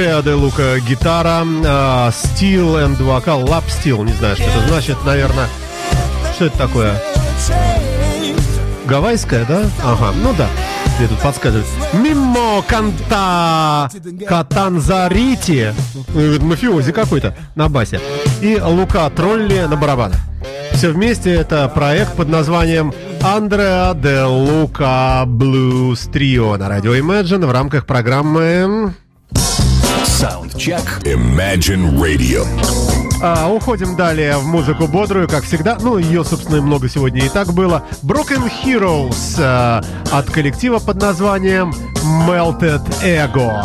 Андреа де Лука гитара, а, стил and вокал, лап стил, не знаю, что это значит, наверное. Что это такое? Гавайская, да? Ага, ну да. Мне тут подсказывают. Мимо канта Катанзарити. Э, Мафиози какой-то на басе. И Лука Тролли на барабанах. Все вместе это проект под названием Андреа де Лука Блюз Трио на радио Imagine в рамках программы Саундчек Imagine Radio. А, уходим далее в музыку бодрую, как всегда. Ну, ее, собственно, и много сегодня и так было. Broken Heroes а, от коллектива под названием Melted Ego.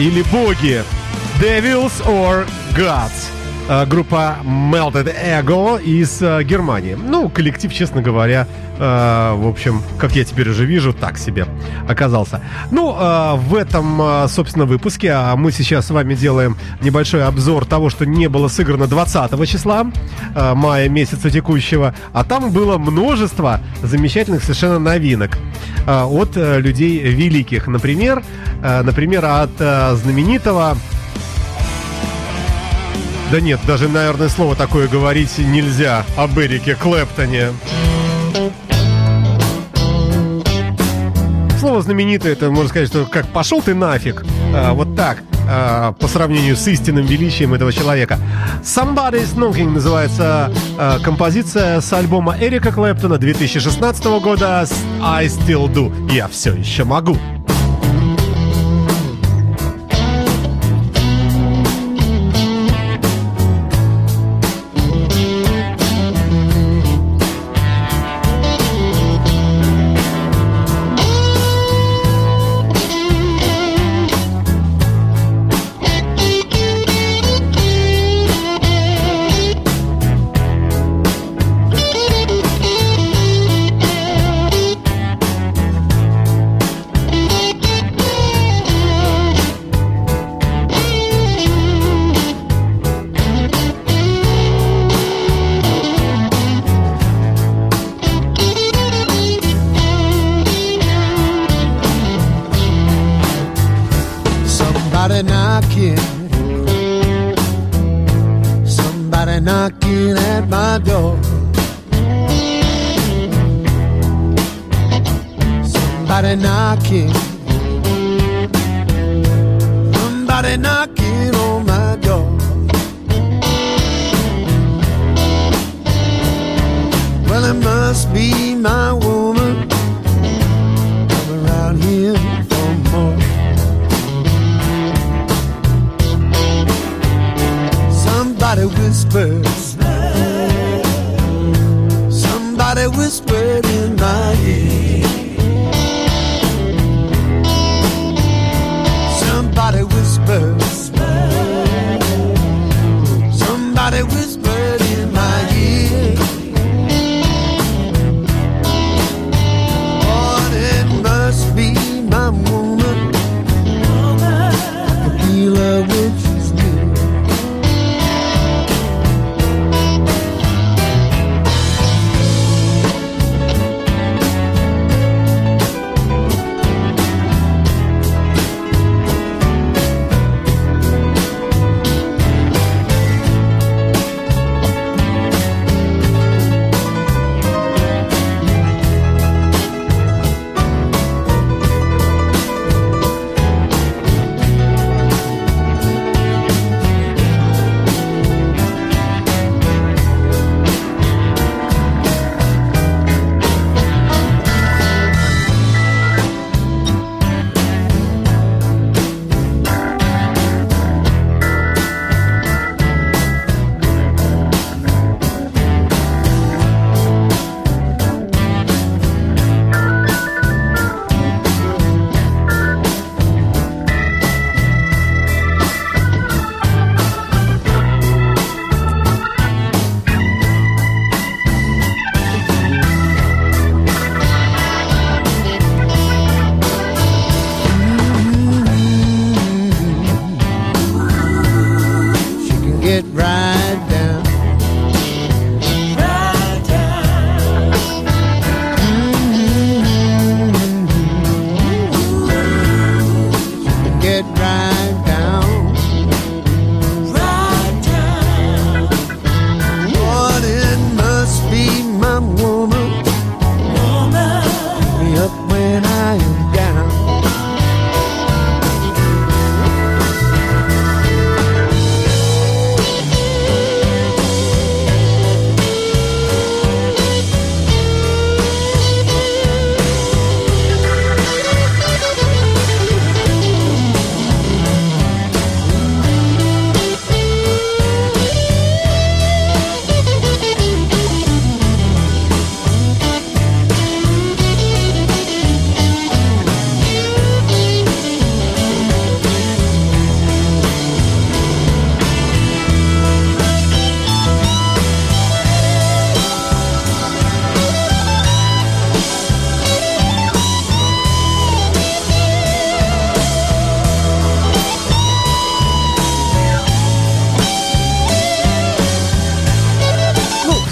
Или боги. Devils or Gods. А, группа Melted Ego из а, Германии. Ну, коллектив, честно говоря, а, в общем, как я теперь уже вижу, так себе оказался. Ну, в этом, собственно, выпуске а мы сейчас с вами делаем небольшой обзор того, что не было сыграно 20 числа мая месяца текущего, а там было множество замечательных совершенно новинок от людей великих. Например, например, от а, знаменитого да нет, даже, наверное, слово такое говорить нельзя об Эрике Клэптоне. Слово знаменитое, это можно сказать, что как пошел ты нафиг. А, вот так, а, по сравнению с истинным величием этого человека. Somebody's Knocking называется а, композиция с альбома Эрика Клэптона 2016 года I Still Do. Я все еще могу. Somebody knocking on my door. Well, it must be my woman. I'm around here for more. Somebody whispers. Somebody whispered in my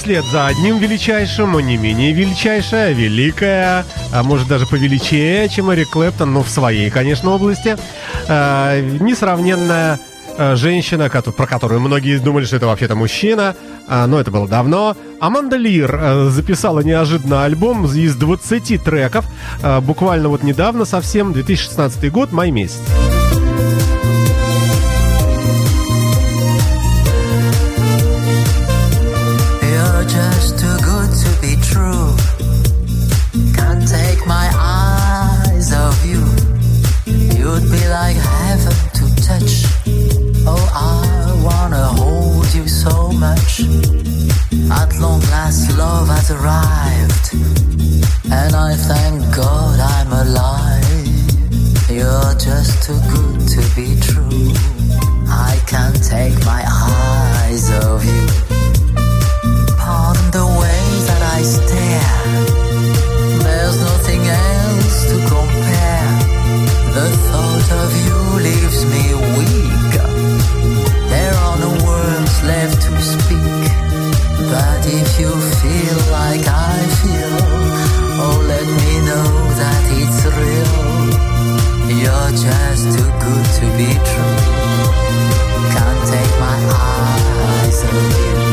вслед за одним величайшим, но не менее величайшая, великая, а может даже повеличее, чем Эрик Клэптон, но в своей, конечно, области. А, несравненная а, женщина, про которую многие думали, что это вообще-то мужчина, а, но это было давно. Аманда Лир записала неожиданно альбом из 20 треков, буквально вот недавно совсем, 2016 год, май месяц. At long last, love has arrived. And I thank God I'm alive. You're just too good to be true. I can't take my eyes off you. Pardon the way that I stare. There's nothing else to compare. The thought of you leaves me weak speak. But if you feel like I feel, oh, let me know that it's real. You're just too good to be true. Can't take my eyes off you.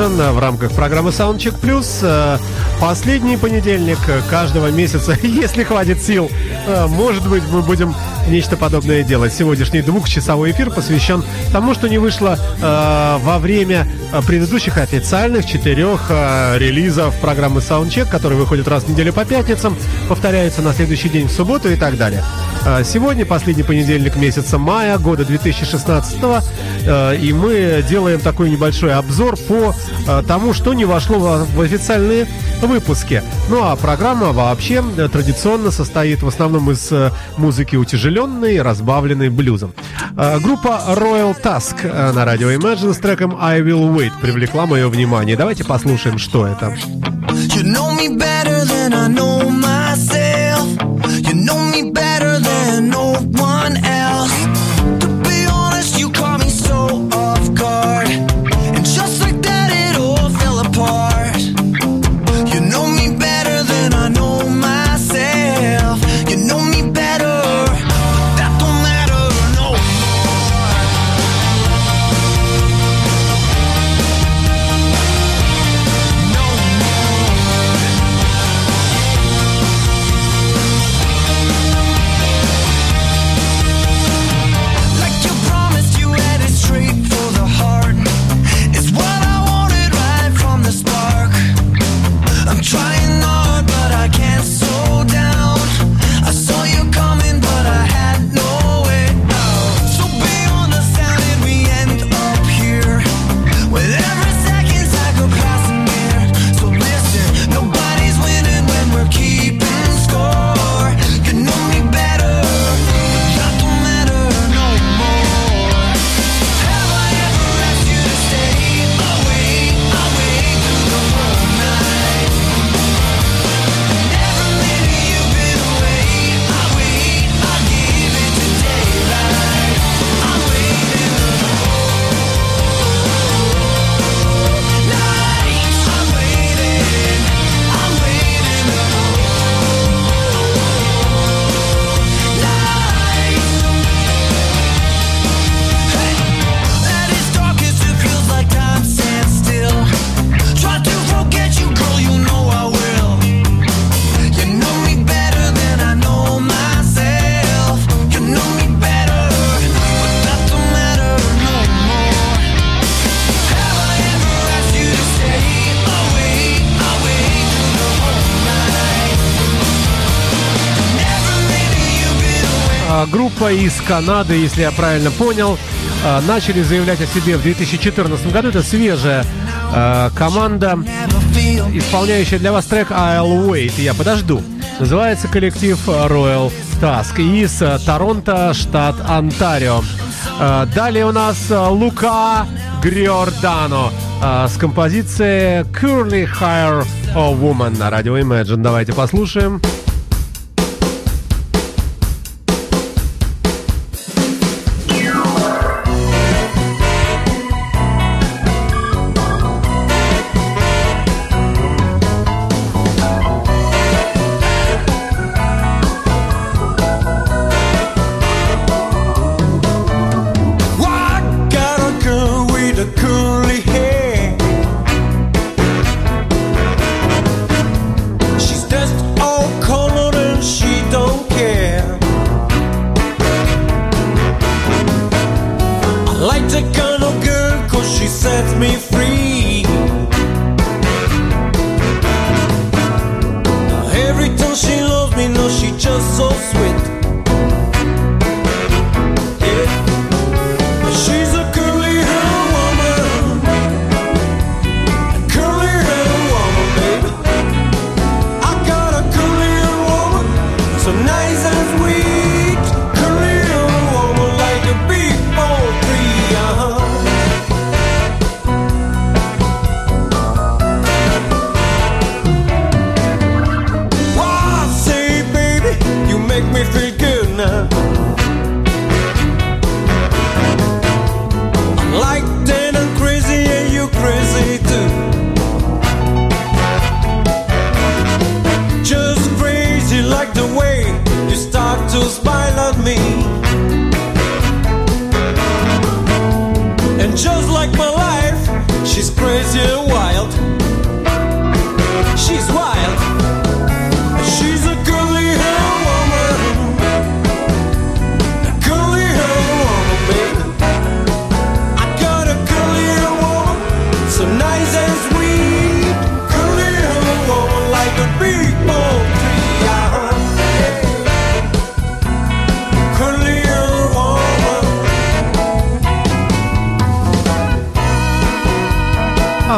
Imagine э, в рамках программы Soundcheck Plus. Э, последний понедельник каждого месяца, если хватит сил, э, может быть, мы будем нечто подобное делать. Сегодняшний двухчасовой эфир посвящен тому, что не вышло во время предыдущих официальных четырех релизов программы Soundcheck, которые выходят раз в неделю по пятницам, повторяются на следующий день в субботу и так далее. Сегодня последний понедельник месяца мая года 2016 и мы делаем такой небольшой обзор по Э, тому, что не вошло в, официальные выпуски. Ну а программа вообще э, традиционно состоит в основном из э, музыки утяжеленной, разбавленной блюзом. Группа Royal Task на радио Imagine с треком I Will Wait привлекла мое внимание. Давайте послушаем, что это. You know me better than I know группа из Канады, если я правильно понял, а, начали заявлять о себе в 2014 году. Это свежая а, команда, исполняющая для вас трек «I'll Wait», «Я подожду». Называется коллектив Royal Task из а, Торонто, штат Онтарио. Далее у нас Лука Гриордано с композицией «Curly Hire a Woman» на радио Imagine. Давайте послушаем. Послушаем.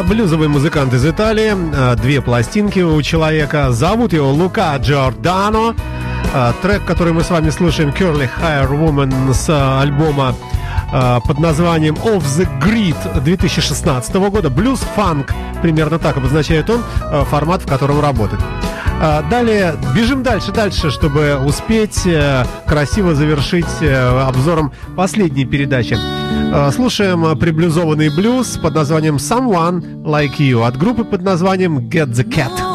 Блюзовый музыкант из Италии. А, две пластинки у человека. Зовут его Лука Джордано. А, трек, который мы с вами слушаем, Curly Hair Woman с а, альбома под названием Off the Grid 2016 года. Блюз-фанк, примерно так обозначает он, формат, в котором работает. Далее, бежим дальше, дальше, чтобы успеть э, красиво завершить э, обзором последней передачи. А, слушаем а, приблюзованный блюз под названием «Someone Like You» от группы под названием «Get the Cat».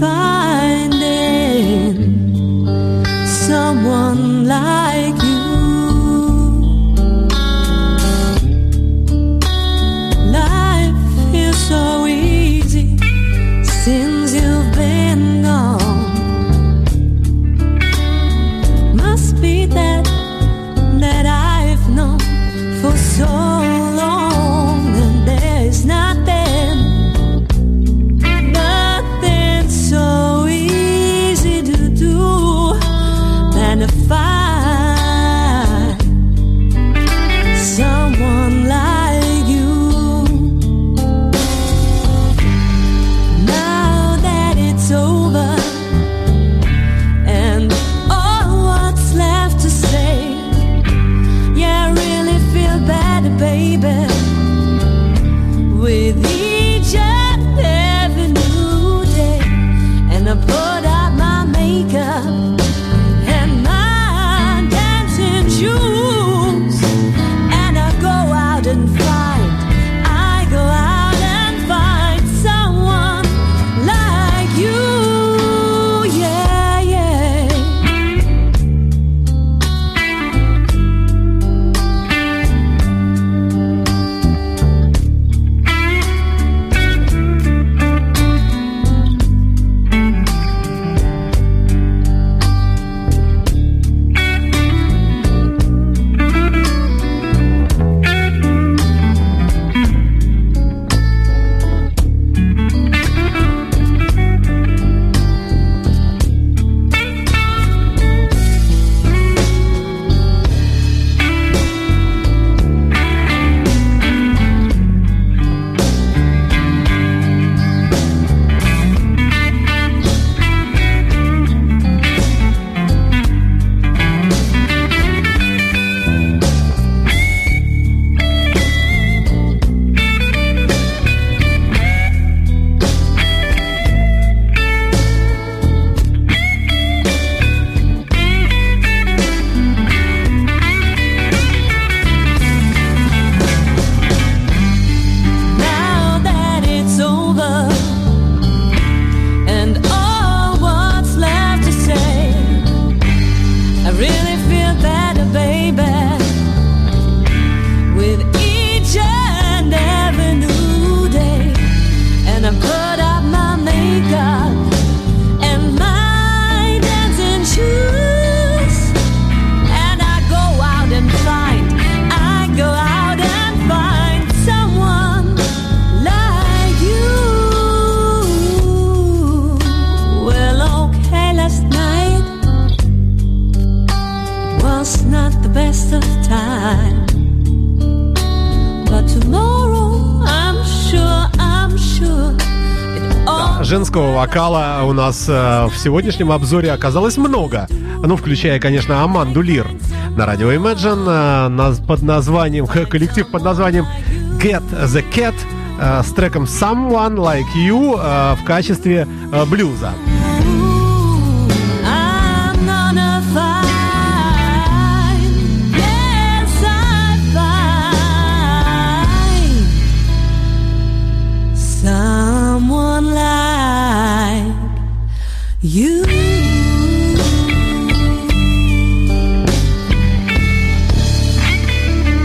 find э, в сегодняшнем обзоре оказалось много. Ну, включая, конечно, Аманду Лир на радио Imagine э, под названием, коллектив под названием Get the Cat э, с треком Someone Like You в качестве блюза.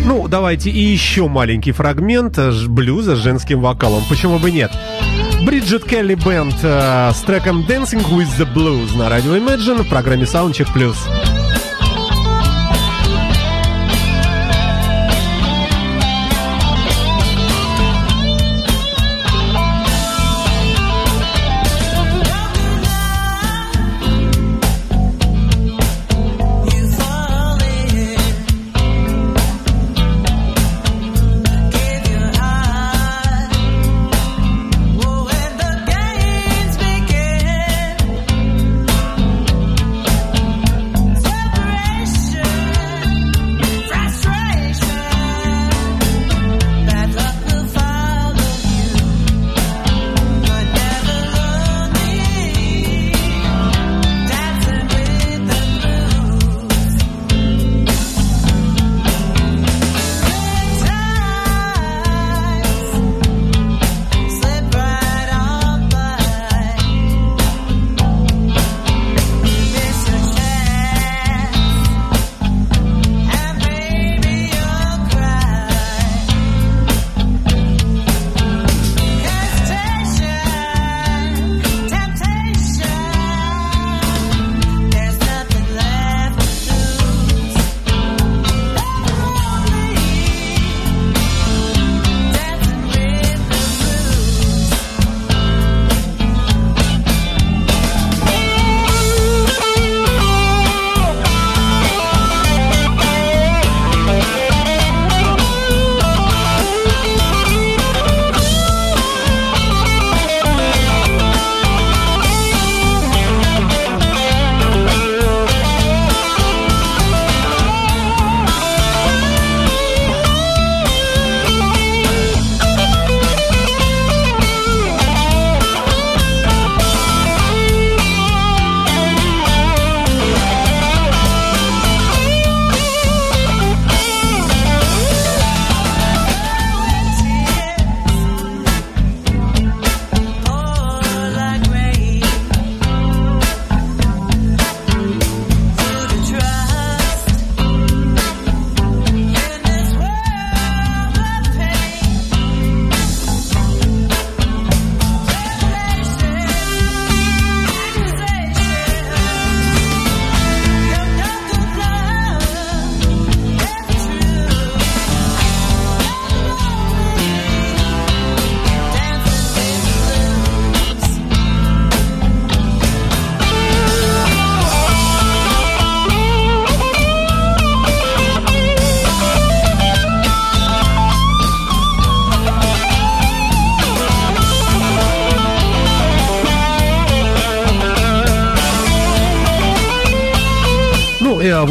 Ну, давайте и еще маленький фрагмент э, блюза с женским вокалом. Почему бы нет? Бриджит Келли Бенд э, с треком Dancing with the Blues на радио Imagine в программе Soundcheck Plus.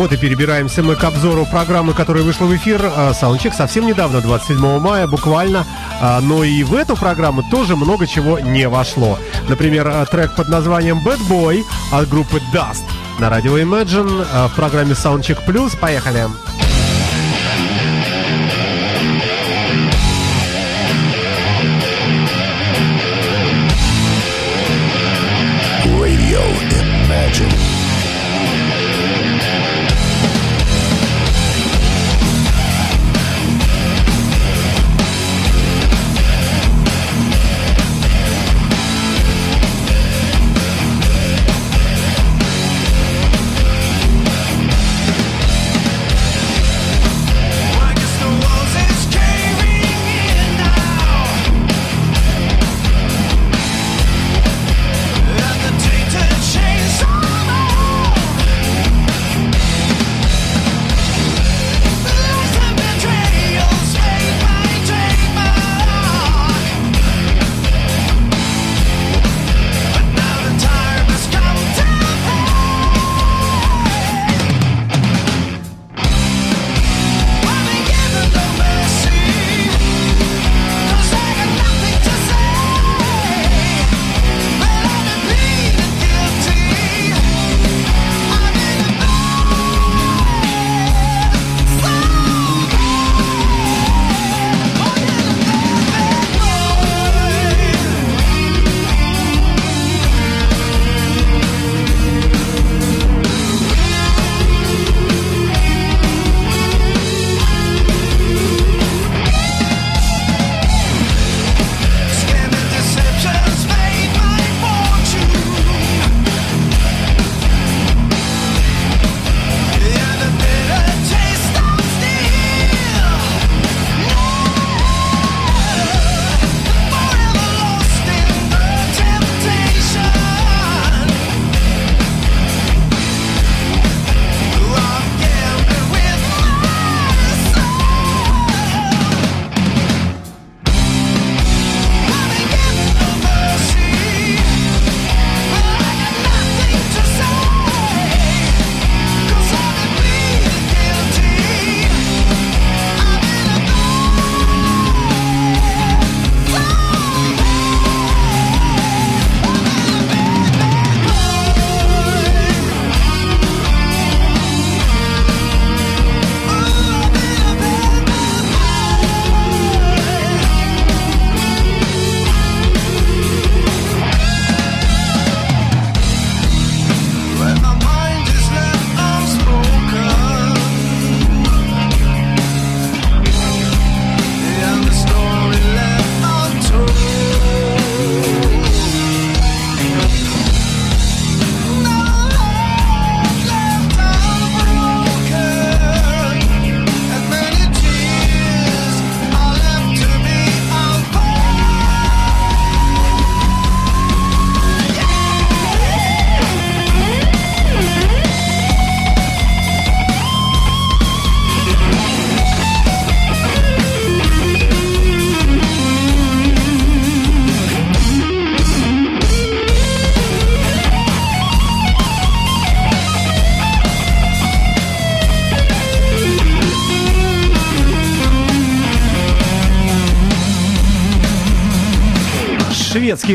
Вот и перебираемся мы к обзору программы, которая вышла в эфир. а, Soundcheck совсем недавно, 27 мая, буквально. А, Но и в эту программу тоже много чего не вошло. Например, а, трек под названием Bad Boy от группы Dust на радио Imagine в программе Soundcheck Plus. Поехали! Radio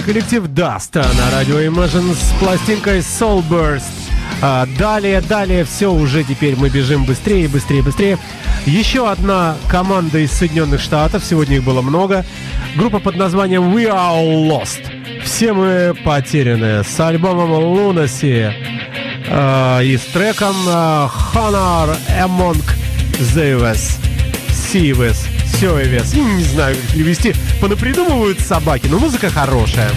коллектив Dust на радио Imagine с пластинкой Soulburst. А, далее, далее, все уже теперь мы бежим быстрее, быстрее, быстрее. Еще одна команда из Соединенных Штатов, сегодня их было много. Группа под названием We Are All Lost. Все мы потеряны. С альбомом Lunacy э, и с треком э, Honor Among Zeves. Сивес. Севес. Не знаю, как перевести. Понапридумывают собаки, но музыка хорошая.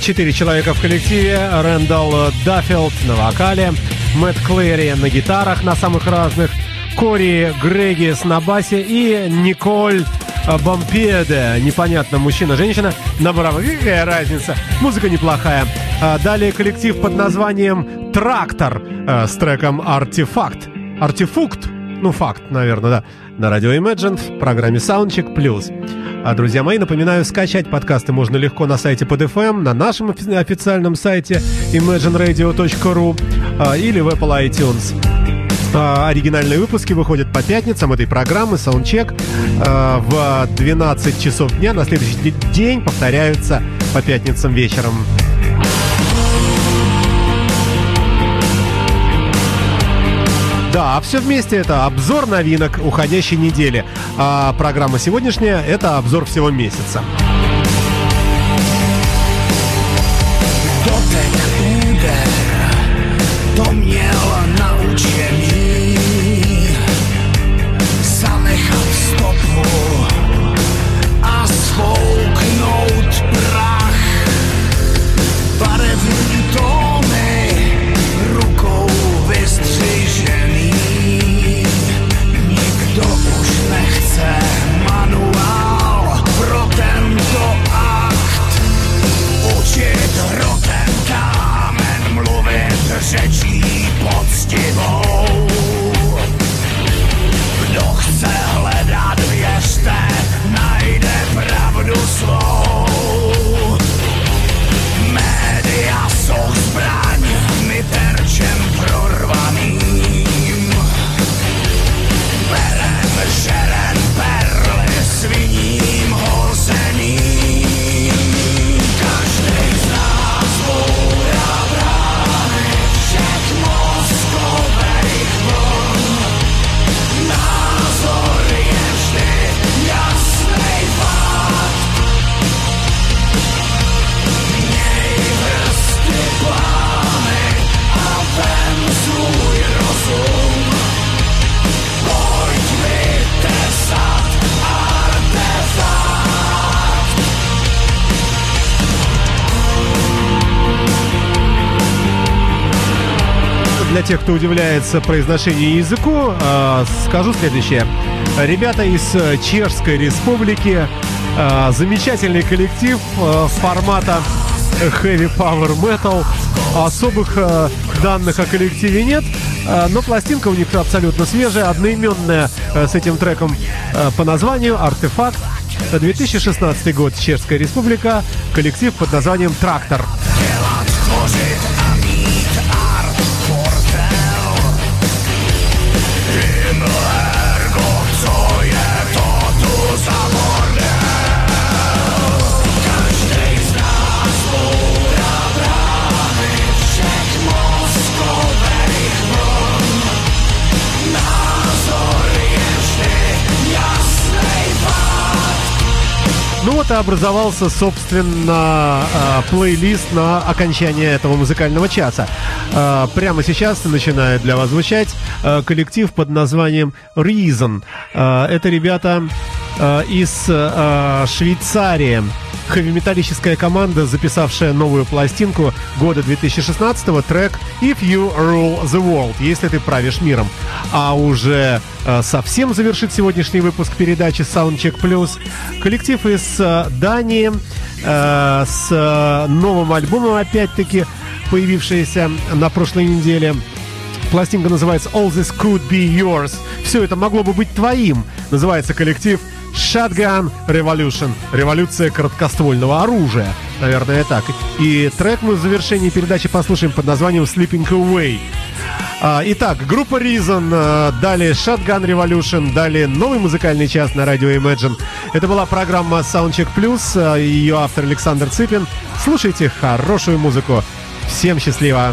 Четыре человека в коллективе. Рэндалл Даффилд на вокале, Мэтт Клэри на гитарах на самых разных, Кори Грегис на басе и Николь Бомпеде, непонятно, мужчина-женщина, на барабанах. Какая разница? Музыка неплохая. А, Далее коллектив под названием Трактор э, с треком Артефакт. Артефукт. Ну, факт, наверное, да. На радио Imagine в программе Soundcheck Plus. А, друзья мои, напоминаю, скачать подкасты можно легко на сайте PodFM, на нашем офи- официальном сайте imagineradio.ru а, или в Apple iTunes. А, Оригинальные выпуски выходят по пятницам этой программы Soundcheck а, в 12 часов дня. На следующий день повторяются по пятницам вечером. Да, а все вместе это обзор новинок уходящей недели. А программа сегодняшняя – это обзор всего месяца. Кто удивляется произношению языку, э, скажу следующее. Ребята из э, Чешской Республики, э, замечательный коллектив э, формата Heavy Power Metal. Особых э, данных о коллективе нет, но пластинка у них абсолютно свежая, одноименная э, с этим треком по названию «Артефакт». 2016 год, Чешская Республика, коллектив под названием «Трактор». Ну и образовался, собственно, э, плейлист на окончание этого музыкального часа. Э, Прямо сейчас начинает для вас звучать э, коллектив под названием Reason. Это ребята э, из э, Швейцарии. Хэви-металлическая команда, записавшая новую пластинку года 2016 трек «If You Rule the World», если ты правишь миром. А уже э, совсем завершит сегодняшний выпуск передачи Soundcheck Plus коллектив из Дании с новым альбомом, опять-таки, появившийся на прошлой неделе. Пластинка называется All This Could Be Yours. Все это могло бы быть твоим. Называется коллектив Shotgun Revolution. Революция короткоствольного оружия. Наверное, так. И трек мы в завершении передачи послушаем под названием Sleeping Away. А, итак, группа Reason, а, далее Shotgun Revolution, далее новый музыкальный час на радио Imagine. Это была программа Soundcheck Plus, а, ее автор Александр Цыпин. Слушайте хорошую музыку. Всем счастливо!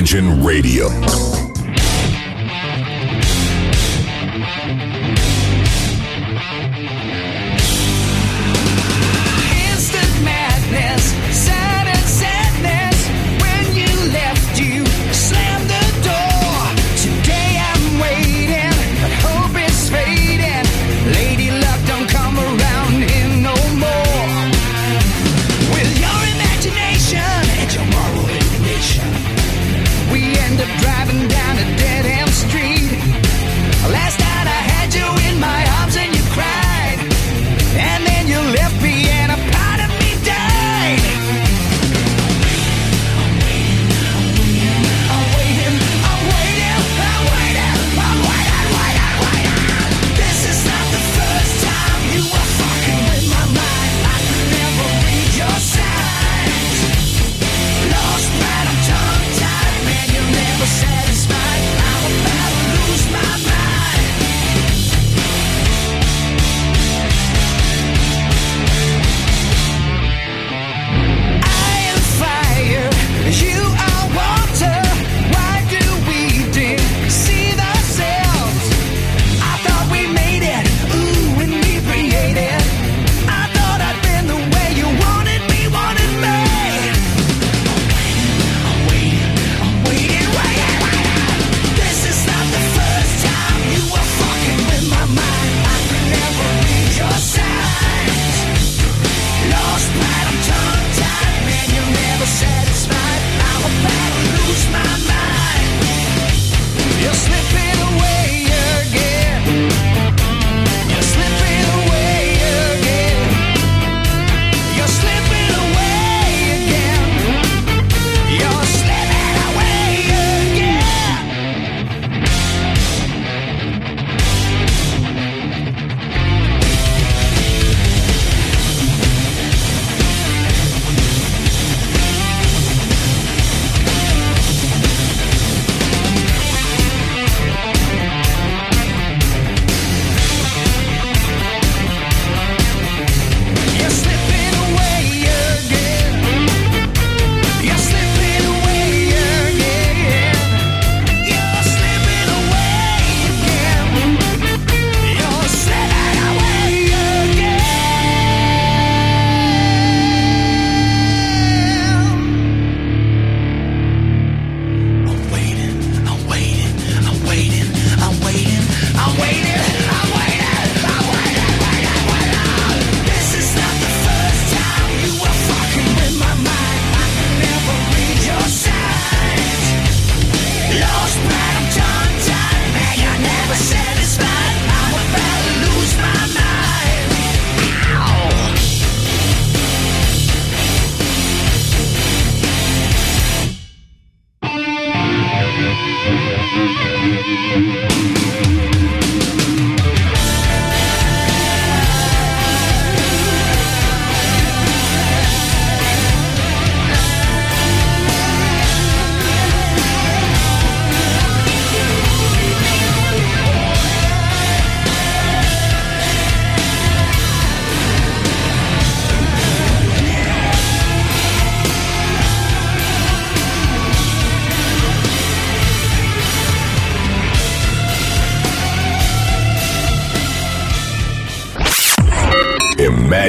Imagine Radio.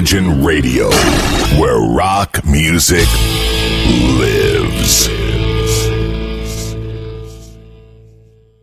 Imagine Radio,